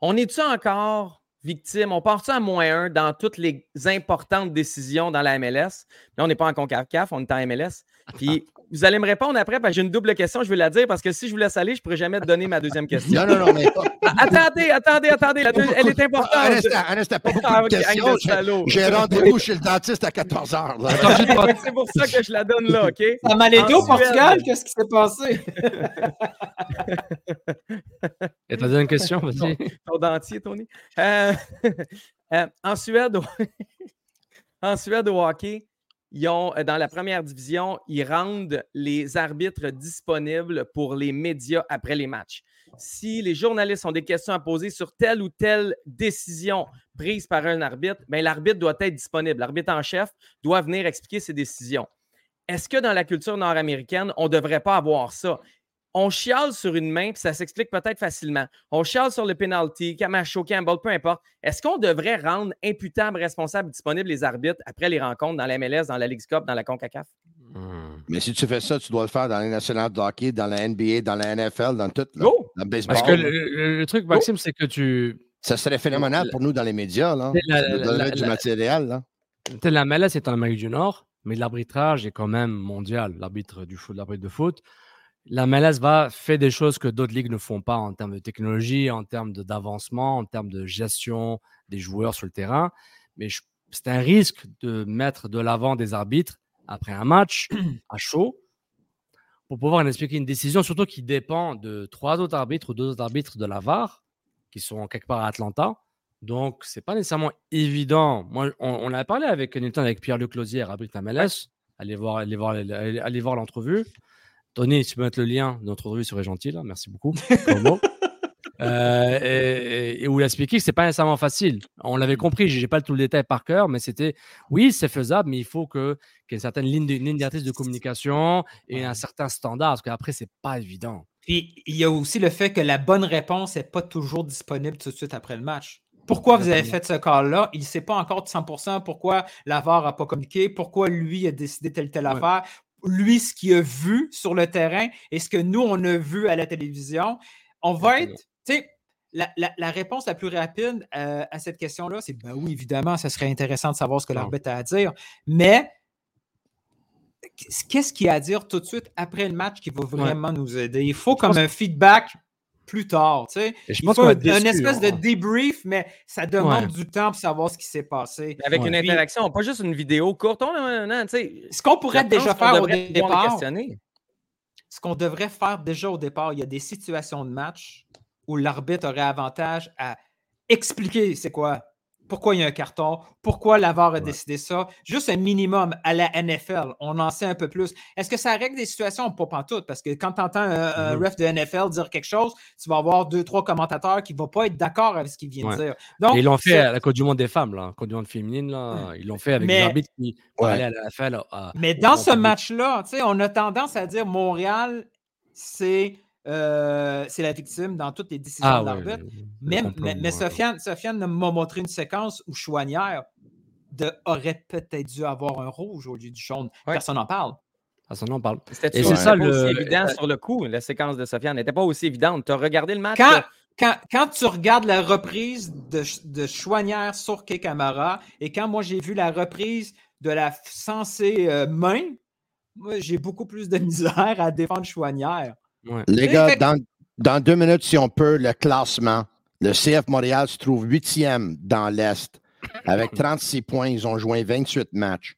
On est-tu encore victime? On part-tu à moins un dans toutes les importantes décisions dans la MLS? Là, on n'est pas en CONCACAF, on est en MLS. Puis vous allez me répondre après parce que j'ai une double question, je vais la dire parce que si je vous laisse aller, je ne pourrais jamais te donner ma deuxième question. Non, non, non, mais pas, Attendez, attendez, attendez. la deux- elle est importante. Un instant, un instant, pas beaucoup Ah, de gang questions. J'ai rendez-vous chez le dentiste à 14 h. C'est pour ça que je la donne là, OK? Ça m'a aidé au Portugal, qu'est-ce qui s'est passé? Et ta deuxième question, vas-y. Ton dentier, Tony. Euh, euh, en Suède, en Suède, au hockey, euh, dans la première division, ils rendent les arbitres disponibles pour les médias après les matchs. Si les journalistes ont des questions à poser sur telle ou telle décision prise par un arbitre, ben, l'arbitre doit être disponible. L'arbitre en chef doit venir expliquer ses décisions. Est-ce que dans la culture nord-américaine, on ne devrait pas avoir ça? On chiale sur une main, puis ça s'explique peut-être facilement. On chiale sur le penalty, Camacho, Campbell, peu importe. Est-ce qu'on devrait rendre imputables, responsables, disponibles les arbitres après les rencontres dans la MLS, dans la Ligue Cup, dans la CONCACAF? Hum. Mais si tu fais ça, tu dois le faire dans les nationales de hockey, dans la NBA, dans la NFL, dans tout. Là, Go! Dans le baseball. Parce que le, truc, Maxime, c'est que tu. Ça serait phénoménal pour nous dans les médias. Là. La- Ça nous la- du matériel. Là. La MLS est en Amérique du Nord, mais l'arbitrage est quand même mondial, l'arbitre du foot, l'arbitre de foot. La MLS va faire des choses que d'autres ligues ne font pas en termes de technologie, en termes d'avancement, en termes de gestion des joueurs sur le terrain. Mais c'est un risque de mettre de l'avant des arbitres après un match à chaud, pour pouvoir expliquer une décision, surtout qui dépend de trois autres arbitres ou deux autres arbitres de la VAR, qui sont quelque part à Atlanta. Donc, c'est pas nécessairement évident. Moi, on, on a parlé avec Newton, avec Pierre-Luc Lausier, arbitre MLS. Allez voir, allez voir, allez, allez voir l'entrevue. Tony, tu peux mettre le lien de notre entrevue, serait gentil. Là. Merci beaucoup. Euh, et, et, où il a expliqué que c'est pas nécessairement facile. On l'avait compris, j'ai pas tout le détail par cœur, mais c'était oui, c'est faisable, mais il faut que qu'il y ait une certaine ligne, ligne de communication et un certain standard, parce qu'après, c'est pas évident. Puis il y a aussi le fait que la bonne réponse n'est pas toujours disponible tout de suite après le match. Pourquoi vous avez fait ce cas-là? Il ne sait pas encore de 100% pourquoi l'avare n'a pas communiqué, pourquoi lui a décidé telle telle affaire, lui, ce qu'il a vu sur le terrain et ce que nous, on a vu à la télévision. On va être tu sais, la, la, la, réponse la plus rapide euh, à cette question-là, c'est ben oui, évidemment, ça serait intéressant de savoir ce que l'arbitre a à dire, mais qu'est-ce qu'il a à dire tout de suite après le match qui va vraiment ouais. nous aider? Il faut comme un feedback plus tard. Tu sais. je pense faut déçu, une espèce de débrief, mais ça demande du temps pour savoir ce qui s'est passé. Avec Ouais. une interaction, pas juste une vidéo courte. On, non, non, tu sais, Ce qu'on pourrait déjà qu'on faire au départ, ce qu'on devrait faire déjà au départ, il y a des situations de match où l'arbitre aurait avantage à expliquer c'est quoi, pourquoi il y a un carton, pourquoi l'avare a décidé ça. Juste un minimum à la NFL, on en sait un peu plus. Est-ce que ça règle des situations? Pas pantoute, parce que quand tu entends un, un Mhm. ref de NFL dire quelque chose, tu vas avoir deux, trois commentateurs qui ne vont pas être d'accord avec ce qu'il vient Ouais. de dire. Donc, Et ils l'ont fait à la Coupe du Monde des femmes, là, Coupe du Monde féminine, là. Ils l'ont fait avec Mais- des arbitres qui Ouais. aller à la NFL. à- Mais dans ce match-là, tu sais, on a tendance à dire Montréal, c'est euh, c'est la victime dans toutes les décisions Ah de l'arbitre. Mais. Sofiane, Sofiane m'a montré une séquence où Chouanière de, aurait peut-être dû avoir un rouge au lieu du jaune. Ouais. Personne n'en parle. Ah, ça, on en parle. C'était ça, le- aussi évident sur le coup. La séquence de Sofiane? N'était pas aussi évidente. Tu as regardé le match? Quand, euh, quand, quand tu regardes la reprise de, de Chouanière sur Kay Camara et quand moi j'ai vu la reprise de la censée euh, main, moi j'ai beaucoup plus de misère à défendre Chouanière. Ouais. Les gars, dans deux minutes, si on peut, le classement. Le CF Montréal se trouve huitième dans l'Est. Avec 36 points, ils ont joué 28 matchs.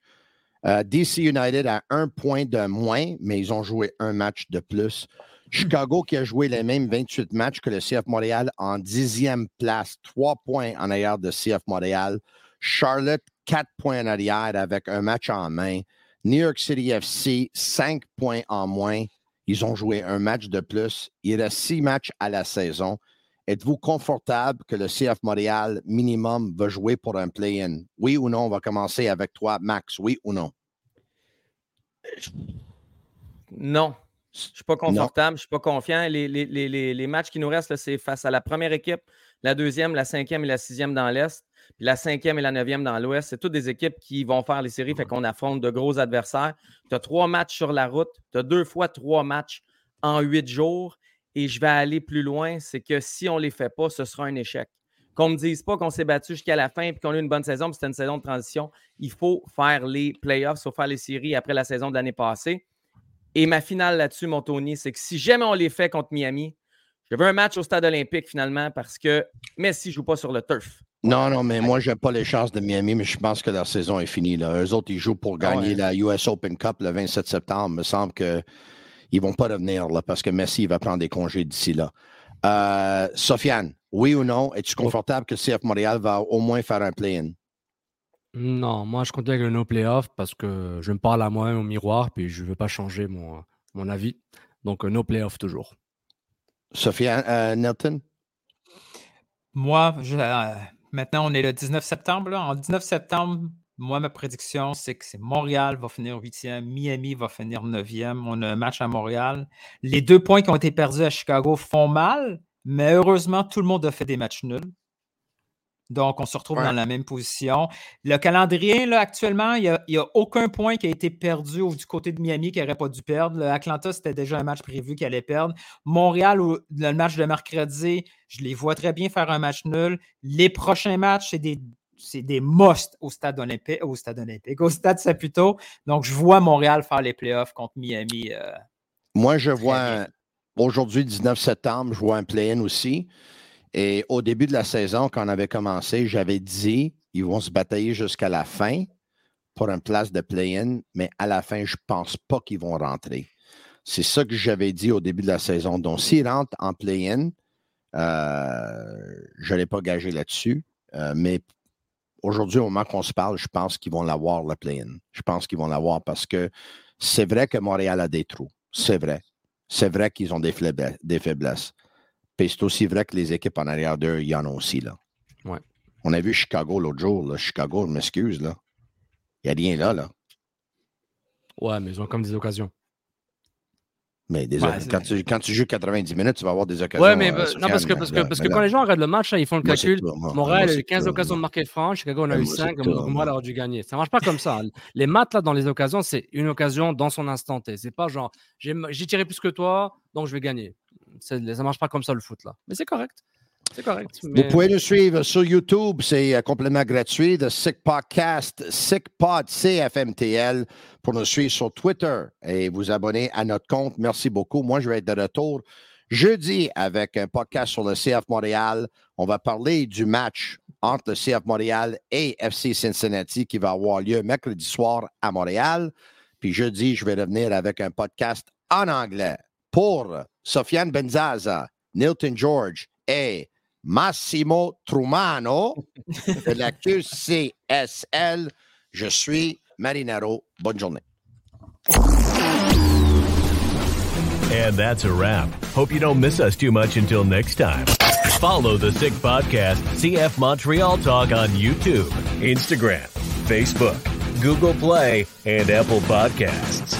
Euh, DC United a un point de moins, mais ils ont joué un match de plus. Chicago qui a joué les mêmes 28 matchs que le CF Montréal en dixième place, trois points en arrière de CF Montréal. Charlotte, quatre points en arrière avec un match en main. New York City FC, cinq points en moins. Ils ont joué un match de plus. Il reste six matchs à la saison. Êtes-vous confortable que le CF Montréal minimum va jouer pour un play-in? Oui ou non? On va commencer avec toi, Max. Oui ou non? Non. Je ne suis pas confortable, je ne suis pas confiant. Les, les- les- les- les matchs qui nous restent, c'est face à la première équipe, la deuxième, la cinquième et la sixième dans l'Est, la cinquième et la neuvième dans l'Ouest. C'est toutes des équipes qui vont faire les séries, fait qu'on affronte de gros adversaires. Tu as trois matchs sur la route, tu as deux fois trois matchs en huit jours. Et je vais aller plus loin, c'est que si on ne les fait pas, ce sera un échec. Qu'on ne me dise pas qu'on s'est battu jusqu'à la fin et qu'on a eu une bonne saison, puis c'était une saison de transition. Il faut faire les playoffs, il faut faire les séries après la saison de l'année passée. Et ma finale là-dessus, mon Tony, c'est que si jamais on les fait contre Miami, je veux un match au stade olympique finalement parce que Messi ne joue pas sur le turf. Non, non, mais moi, j'aime pas les chances de Miami, mais je pense que leur saison est finie. Là. Eux autres, ils jouent pour gagner la US Open Cup le 27 septembre. Il me semble qu'ils ne vont pas revenir là, parce que Messi va prendre des congés d'ici là. Euh, Sofiane, oui ou non, es-tu confortable que le CF Montréal va au moins faire un play-in? Non, moi, je continue avec le no playoff parce que je me parle à moi-même au miroir, puis je ne veux pas changer mon, mon avis. Donc, euh, no playoff toujours. Sofiane, euh, Nelton? Moi, euh, maintenant, on est le 19 septembre. En 19 septembre, moi, ma prédiction, c'est que c'est Montréal va finir 8e, Miami va finir 9e. On a un match à Montréal. Les deux points qui ont été perdus à Chicago font mal, mais heureusement, tout le monde a fait des matchs nuls. Donc, on se retrouve Ouais. dans la même position. Le calendrier, là, actuellement, il n'y a, aucun point qui a été perdu du côté de Miami qui n'aurait pas dû perdre. Le Atlanta, c'était déjà un match prévu qu'il allait perdre. Montréal, le match de mercredi, je les vois très bien faire un match nul. Les prochains matchs, c'est des, c'est des musts au stade olympique, au stade olympique, au stade Saputo. Donc, je vois Montréal faire les playoffs contre Miami. euh, Moi, je vois aujourd'hui, 19 septembre, je vois un play-in aussi. Et au début de la saison, quand on avait commencé, j'avais dit ils vont se batailler jusqu'à la fin pour une place de play-in, mais à la fin, je ne pense pas qu'ils vont rentrer. C'est ça que j'avais dit au début de la saison. Donc, s'ils rentrent en play-in, euh, je n'allais pas gagé là-dessus. Euh, mais aujourd'hui, au moment qu'on se parle, je pense qu'ils vont l'avoir, le play-in. Je pense qu'ils vont l'avoir parce que c'est vrai que Montréal a des trous. C'est vrai. C'est vrai qu'ils ont des faiblesses. Puis c'est aussi vrai que les équipes en arrière d'eux, il y en a aussi. Là. Ouais. On a vu Chicago l'autre jour. Là. Chicago, je m'excuse. Là. Il n'y a rien là, là. Ouais, mais ils ont comme des occasions. Mais ouais, quand, tu, quand, tu, joues 90 minutes, tu vas avoir des occasions. Ouais, mais euh, non, parce que, parce que, parce que quand les gens regardent le match, ils font le calcul. Montréal a eu 15 occasions de marquer franc, Chicago en a eu 5, Montréal aurait dû gagner. Ça ne marche pas comme ça. Les maths, là, dans les occasions, c'est une occasion dans son instant T. C'est pas genre, j'ai tiré plus que toi, donc je vais gagner. Ça ne marche pas comme ça, le foot, là. Mais c'est correct. C'est correct. Vous pouvez nous suivre sur YouTube, c'est euh, complètement gratuit, The Sick Podcast, SickPod, CFMTL, pour nous suivre sur Twitter et vous abonner à notre compte. Merci beaucoup. Moi, je vais être de retour jeudi avec un podcast sur le CF Montréal. On va parler du match entre le CF Montréal et FC Cincinnati qui va avoir lieu mercredi soir à Montréal. Puis jeudi, je vais revenir avec un podcast en anglais pour Sofiane Benzaza, Nilton George et Massimo Trumano de la QCSL. Je suis Marinaro. Bonne journée. And that's a wrap. Hope you don't miss us too much until next time. Follow the Sick Podcast, CF Montreal Talk on YouTube, Instagram, Facebook, Google Play, and Apple Podcasts.